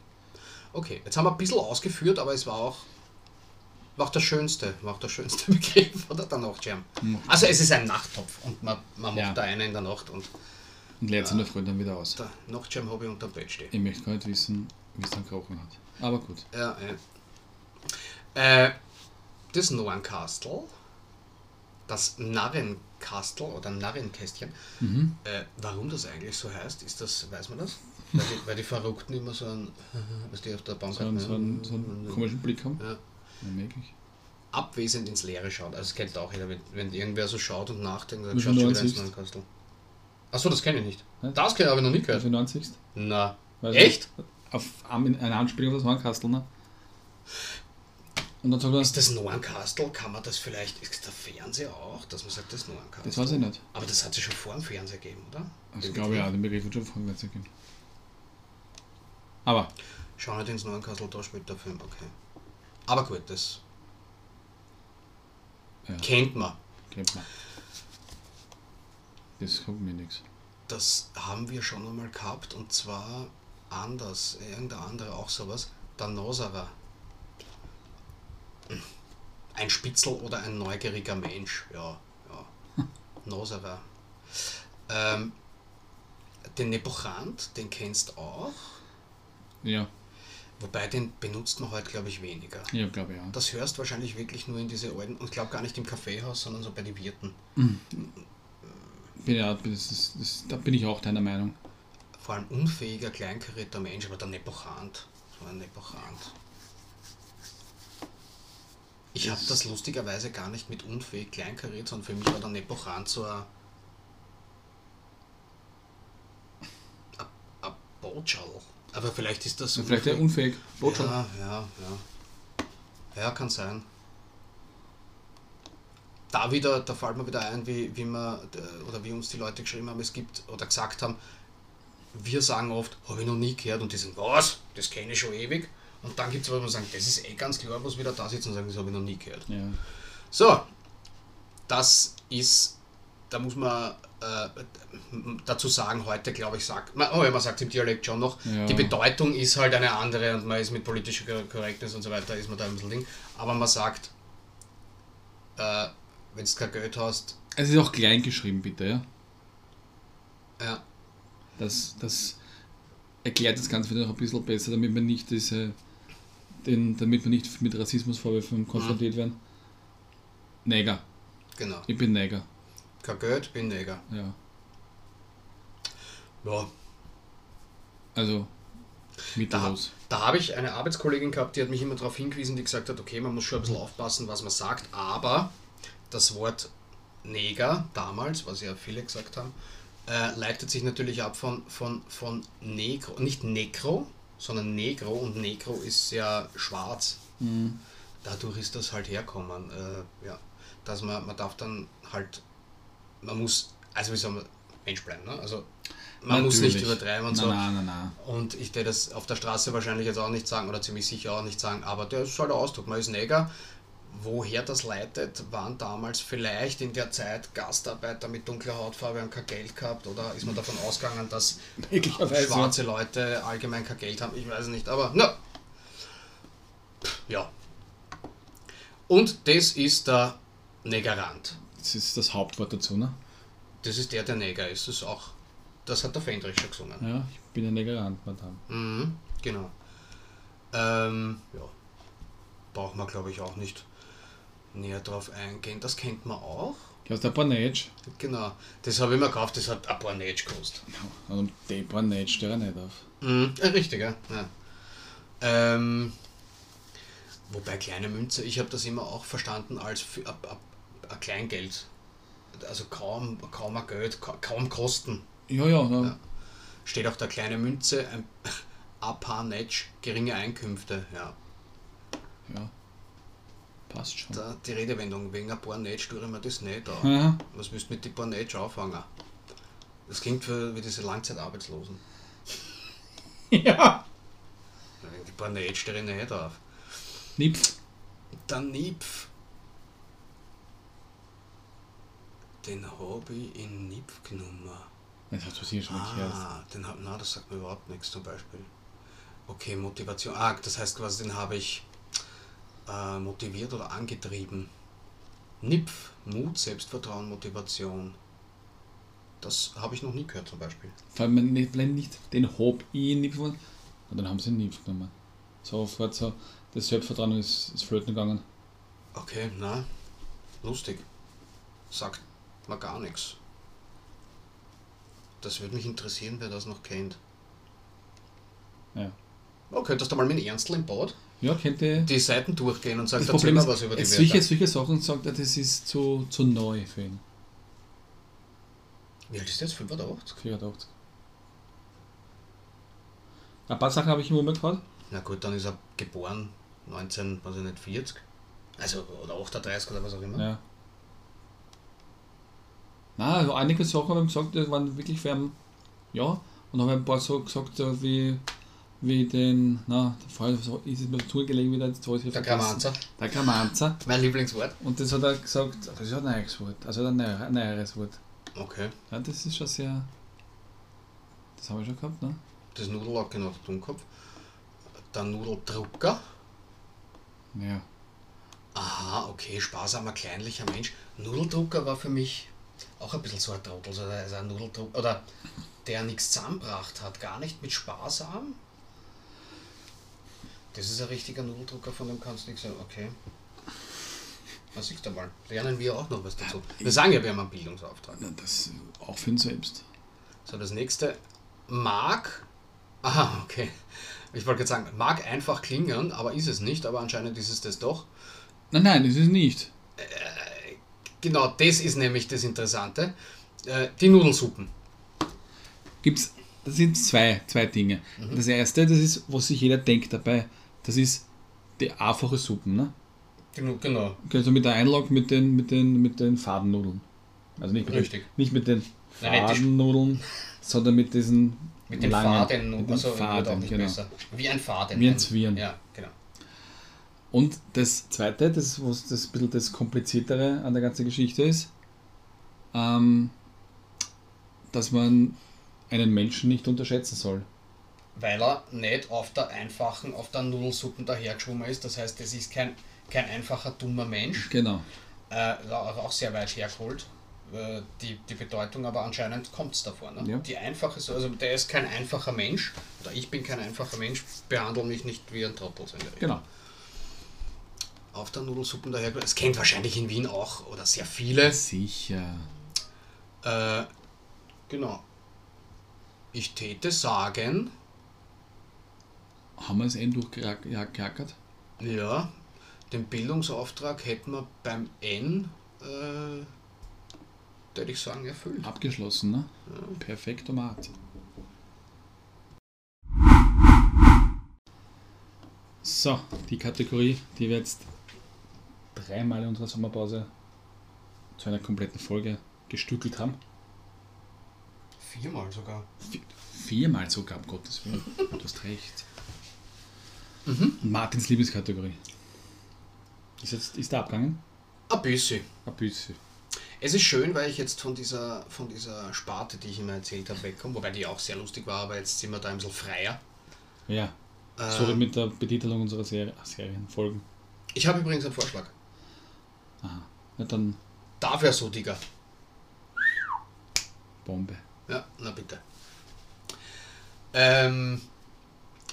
Okay, jetzt haben wir ein bisschen ausgeführt, aber es war auch, war der schönste, war der schönste Begriff, oder? Der Nachtschirm. Mhm. Also es ist ein Nachttopf und man, man macht Ja. da einen in der Nacht und Und leert es in der Früh dann wieder aus. der Nachtschirm habe ich unter dem Bett stehen. Ich möchte gar nicht wissen, wie es dann gerochen hat. Aber gut. Ja, ja. Äh, das Nornkastel, das Narrenkastel oder Narrenkästchen, Mhm. äh, warum das eigentlich so heißt, ist das, weiß man das? Weil die, weil die Verrückten immer so ein, was die auf der Bank So, einen, so, einen, so einen komischen Blick haben. ja, Ja, möglich. abwesend ins Leere schaut. Also das kennt auch jeder, wenn, wenn irgendwer so schaut und nachdenkt, dann schaut schon wieder ins? Nornkastel. Achso, das kenne ich nicht. Das kenne ich aber noch nie gehört. für 90. Na, Weißt echt? du, Auf eine Anspielung auf das Hornkastel, ne? Und dann sagt er, Ist das Nornkastel? Kann man das vielleicht, ist der Fernseher auch, dass man sagt, das Nornkastel? das weiß ich nicht. Aber das hat es schon vor dem Fernseher gegeben, oder? Ich glaube ja, den Begriff wird schon vorwärts gehen. Aber, Schau nicht ins Neunkastel, da spielt der Film, okay. Aber gut, das ja, kennt man. kennt man. Das kommt mir nichts. Das haben wir schon einmal gehabt und zwar anders, irgendein anderer auch sowas. Der Noserer. Ein Spitzel oder ein neugieriger Mensch, ja, ja. Noserer. Ähm, den Nepochant, den kennst auch, Ja, wobei den benutzt man heute, glaube ich, weniger. ich glaube ja. Das hörst wahrscheinlich wirklich nur in diese alten, und ich glaube gar nicht im Kaffeehaus, sondern so bei den Wirten. Bin ja das ist, das, da bin ich auch deiner Meinung. Vor allem unfähiger, kleinkarierter Mensch, aber der Nepochant. So ein Nepochant. Ich habe Das- lustigerweise gar nicht mit unfähig kleinkariert, sondern für mich war der Nepochant so ein. ein- ein Botschall. Aber vielleicht ist das. Vielleicht der unfähig. Botschaft. Ja, ja, ja. Ja, kann sein. Da wieder, da fällt mir wieder ein, wie, wie äh, oder wie uns die Leute geschrieben haben, es gibt, oder gesagt haben, wir sagen oft, habe ich noch nie gehört, und die sagen, was? Das kenne ich schon ewig. Und dann gibt es, wo wir sagen, das ist eh ganz klar, was wieder da sitzen und sagen, das habe ich noch nie gehört. Ja. So, das ist, da muss man äh, dazu sagen, heute glaube ich, sagt man, oh ja, man sagt im Dialekt schon noch, Ja. die Bedeutung ist halt eine andere und man ist mit politischer Kor- Korrektness und so weiter, ist man da ein bisschen Ding. Aber man sagt, äh, wenn du kein Geld hast, Es ist auch klein geschrieben, bitte, ja. ja, Das, das erklärt das Ganze wieder noch ein bisschen besser, damit man nicht diese den, damit wir nicht mit Rassismusvorwürfen konfrontiert werden. Neger. Genau. Ich bin Neger. Kein Geld, bin Neger. Ja. Ja, Also Da, mittellos. da habe ich eine Arbeitskollegin gehabt, die hat mich immer darauf hingewiesen, die gesagt hat, okay, man muss schon ein bisschen aufpassen, was man sagt, aber das Wort Neger damals, was ja viele gesagt haben, äh, leitet sich natürlich ab von, von, von Negro, nicht Necro, sondern Negro und Negro ist ja schwarz. Mhm. Dadurch ist das halt herkommen. Äh, ja, dass man, man darf dann halt, man muss, also wie soll man, Mensch bleiben, ne? Also man muss nicht Natürlich. übertreiben und nein, so. Nein, nein, nein. Und ich werde das auf der Straße wahrscheinlich jetzt auch nicht sagen oder ziemlich sicher auch nicht sagen, aber der ist halt der Ausdruck, man ist Neger. Woher das leitet, waren damals vielleicht in der Zeit Gastarbeiter mit dunkler Hautfarbe und kein Geld gehabt oder ist man davon ausgegangen, dass Möglicherweise. schwarze Leute allgemein kein Geld haben? Ich weiß es nicht, aber na. Ja. Und das ist der Negerant. Das ist das Hauptwort dazu, ne? Das ist der, der Neger ist. Das auch. Das hat der Fendrich schon gesungen. Ja, ich bin ein Negerant, Madame. Mhm, genau. Ähm, ja. Braucht man, glaube ich, auch nicht näher drauf eingehen. Das kennt man auch. Aus der Bornage. Genau. Das habe ich mir gekauft, das hat ein Netsch gekostet. Und die Bornage steht ja nicht auf. Mhm, äh, richtig, ja. ja. Ähm, wobei kleine Münze, ich habe das immer auch verstanden als für, ab, ab, ein Kleingeld. Also kaum, kaum ein Geld, ka- kaum Kosten. Ja, ja, ja. Ja. Steht auch der kleine Münze, ein, paar Netsch, geringe Einkünfte. Ja. ja. Passt schon. Da, die Redewendung, wegen ein paar Netsch tue ich mir das nicht an. Ja. Was du mit die paar Netsch anfangen? Das klingt für, wie diese Langzeitarbeitslosen. ja. Die paar Netsch stehe ich nicht auf. Nipf. Der Nipf. Den habe ich in Nipf genommen. Das hast du sicher schon gehört. Ah, den hab, na, das sagt mir überhaupt nichts zum Beispiel. Okay, Motivation. Ah, das heißt quasi, den habe ich äh, motiviert oder angetrieben. NIPF, Mut, Selbstvertrauen, Motivation. Das habe ich noch nie gehört zum Beispiel. Vor allem, wenn nicht, den Hab ich Nipf und dann haben sie Nipf genommen. Sofort so, das Selbstvertrauen ist, ist flöten gegangen. Okay, na, lustig. Sagt mir gar nichts. Das würde mich interessieren, wer das noch kennt. Ja. Oh, könntest du mal mit Ernstl im Bad Ja, kennt ihr. die Seiten durchgehen und sagen, Das erzähl mal was über die jetzt Wörter. solche, solche Sachen sagt er, das ist zu, zu neu für ihn. Wie alt ist der jetzt? 85? 84. Ein paar Sachen habe ich immer mehr gehabt. Na gut, dann ist er geboren 19, weiß ich nicht, 40. Also, oder 38 oder was auch immer. Ja. Na, also einige Sachen haben gesagt, die waren wirklich für ihn, ja. Und habe ein paar so gesagt, wie, wie den, na, vorher so ist es mir zugelegen wieder, jetzt weiß ich Der. Gramanzer, Der Gramanzer. mein Lieblingswort. Und das hat er gesagt, das ist ein neues Wort, also ein neuer- ein neueres Wort. Okay. Ja, das ist schon sehr. Das habe ich schon gehabt, ne? Das Nudellack, genau, der Dummkopf. Der Nudeldrucker. Ja. Aha, okay, sparsamer, kleinlicher Mensch. Nudeldrucker war für mich auch ein bisschen so ein Trottel. Also also ein Nudeldrucker, oder der nichts zusammengebracht hat, gar nicht mit sparsam. Das ist ein richtiger Nudeldrucker, von dem kannst du nichts sagen. Okay. Na, siehst du mal. Lernen wir auch noch was dazu. Wir sagen ja, wir haben einen Bildungsauftrag. Na, Das auch für ihn selbst. So, das nächste. Mag. Aha, okay. Ich wollte gerade sagen, mag einfach klingen, aber ist es nicht, aber anscheinend ist es das doch. Nein, nein, ist nicht. Genau, das ist nämlich das Interessante. Äh, die Nudelsuppen. Gibt's, das sind zwei, zwei Dinge. Das erste, das ist, was sich jeder denkt dabei, das ist die einfache Suppen, ne? Genau. genau. Also mit der Einlage mit den, mit den, mit den Fadennudeln. Also nicht mit, Richtig. Den, nicht mit den Fadennudeln, sondern mit diesen Mit den langen, Faden, mit den also Faden, nicht genau. besser. Wie ein Faden. Wie ein Zwirn. Ja, genau. Und das zweite, das was das ein bisschen das kompliziertere an der ganzen Geschichte ist, ähm, dass man einen Menschen nicht unterschätzen soll. Weil er nicht auf der einfachen, auf der Nudelsuppen dahergeschwommen ist. Das heißt, es ist kein, kein einfacher, dummer Mensch. Genau. Äh, auch sehr weit hergeholt. äh, die, die Bedeutung, aber anscheinend kommt es davor. Ne? Ja. Die einfache, also der ist kein einfacher Mensch, oder ich bin kein einfacher Mensch, behandle mich nicht wie ein Trottel. Genau. Auf der Nudelsuppen daher. Es kennt wahrscheinlich in Wien auch, oder sehr viele. Sicher. Äh, genau. Ich täte sagen, Haben wir es eh durchgejackert? ja, den Bildungsauftrag hätten wir beim N, äh, würde ich sagen, erfüllt. Abgeschlossen, ne? Perfektomat. So, die Kategorie, die wir jetzt dreimal in unserer Sommerpause zu einer kompletten Folge gestückelt haben. Viermal sogar. Vi- Viermal sogar, um Gottes Willen. Du hast recht. Mhm. Martins Lieblingskategorie. Ist, jetzt, ist der abgegangen? Ein bisschen. Ein bisschen. Es ist schön, weil ich jetzt von dieser, von dieser Sparte, die ich immer erzählt habe, wegkomme, wobei die auch sehr lustig war, aber jetzt sind wir da ein bisschen freier. Ja, Äh, sorry mit der Betitelung unserer Serie, Serienfolgen. Ich habe übrigens einen Vorschlag. Aha. Na dann Dafür so, Digga. Bombe. Ja, na bitte. Ähm,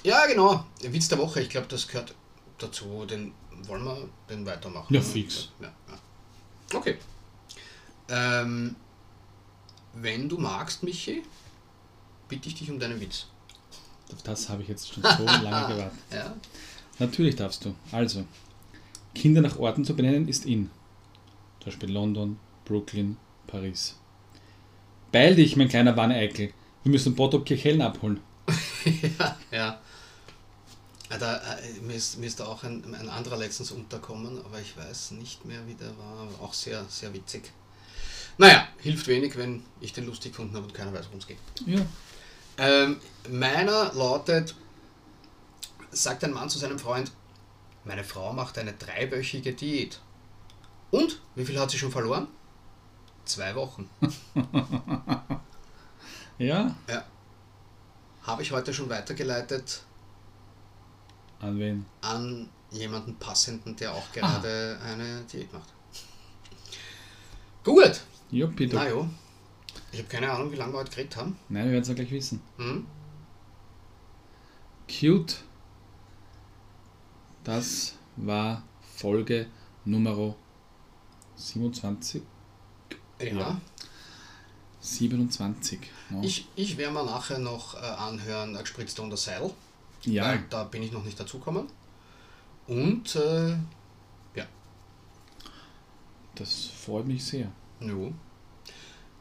ja, genau. Witz der Woche, ich glaube, das gehört dazu. Den wollen wir den weitermachen. Ja, fix. Ja, ja. Okay. Ähm, wenn du magst, Michi, bitte ich dich um deinen Witz. Auf das habe ich jetzt schon so lange gewartet. Ja? Natürlich darfst du. Also, Kinder nach Orten zu benennen ist in. Zum Beispiel London, Brooklyn, Paris. Beeil dich, mein kleiner Wanne-Eikel. Wir müssen Bottrop Kirchhellen abholen. ja, ja. Da, äh, mir, ist, mir ist da auch ein, ein anderer letztens unterkommen, aber ich weiß nicht mehr, wie der war. Aber auch sehr, sehr witzig. Naja, hilft wenig, wenn ich den lustig gefunden habe und keiner weiß, worum es geht. Ja. Ähm, meiner lautet, sagt ein Mann zu seinem Freund, meine Frau macht eine dreiwöchige Diät. Und? Wie viel hat sie schon verloren? Zwei Wochen. Ja. Ja. Habe ich heute schon weitergeleitet An wen? an jemanden passenden, der auch gerade eine Diät macht. Gut. Bitte. Na jo. Ich habe keine Ahnung, wie lange wir heute geredet haben. Nein, wir werden es ja gleich wissen. Hm? Cute. Das war Folge Nummer 27. Ja. Ja. 27. Ja. Ich, ich werde mir nachher noch äh, anhören, gespritzt unter Seil. ja. weil da bin ich noch nicht dazugekommen. Und äh, ja, Das freut mich sehr. jo.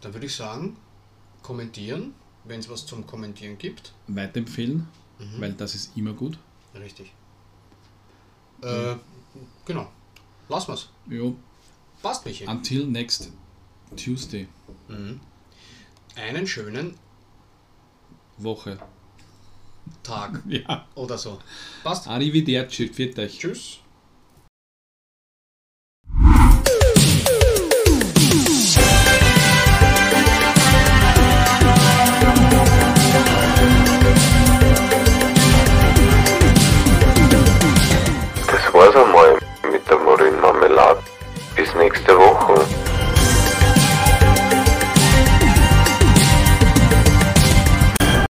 dann würde ich sagen, kommentieren, wenn es was zum Kommentieren gibt. Weiterempfehlen, Mhm. weil das ist immer gut. Richtig. Äh, genau. Lass mal's. Jo. Passt, Michi. Until next Tuesday. Mhm. Einen schönen Woche. Tag Ja. oder so. Passt. Arrivederci. Pfiat euch. Tschüss. Next Woche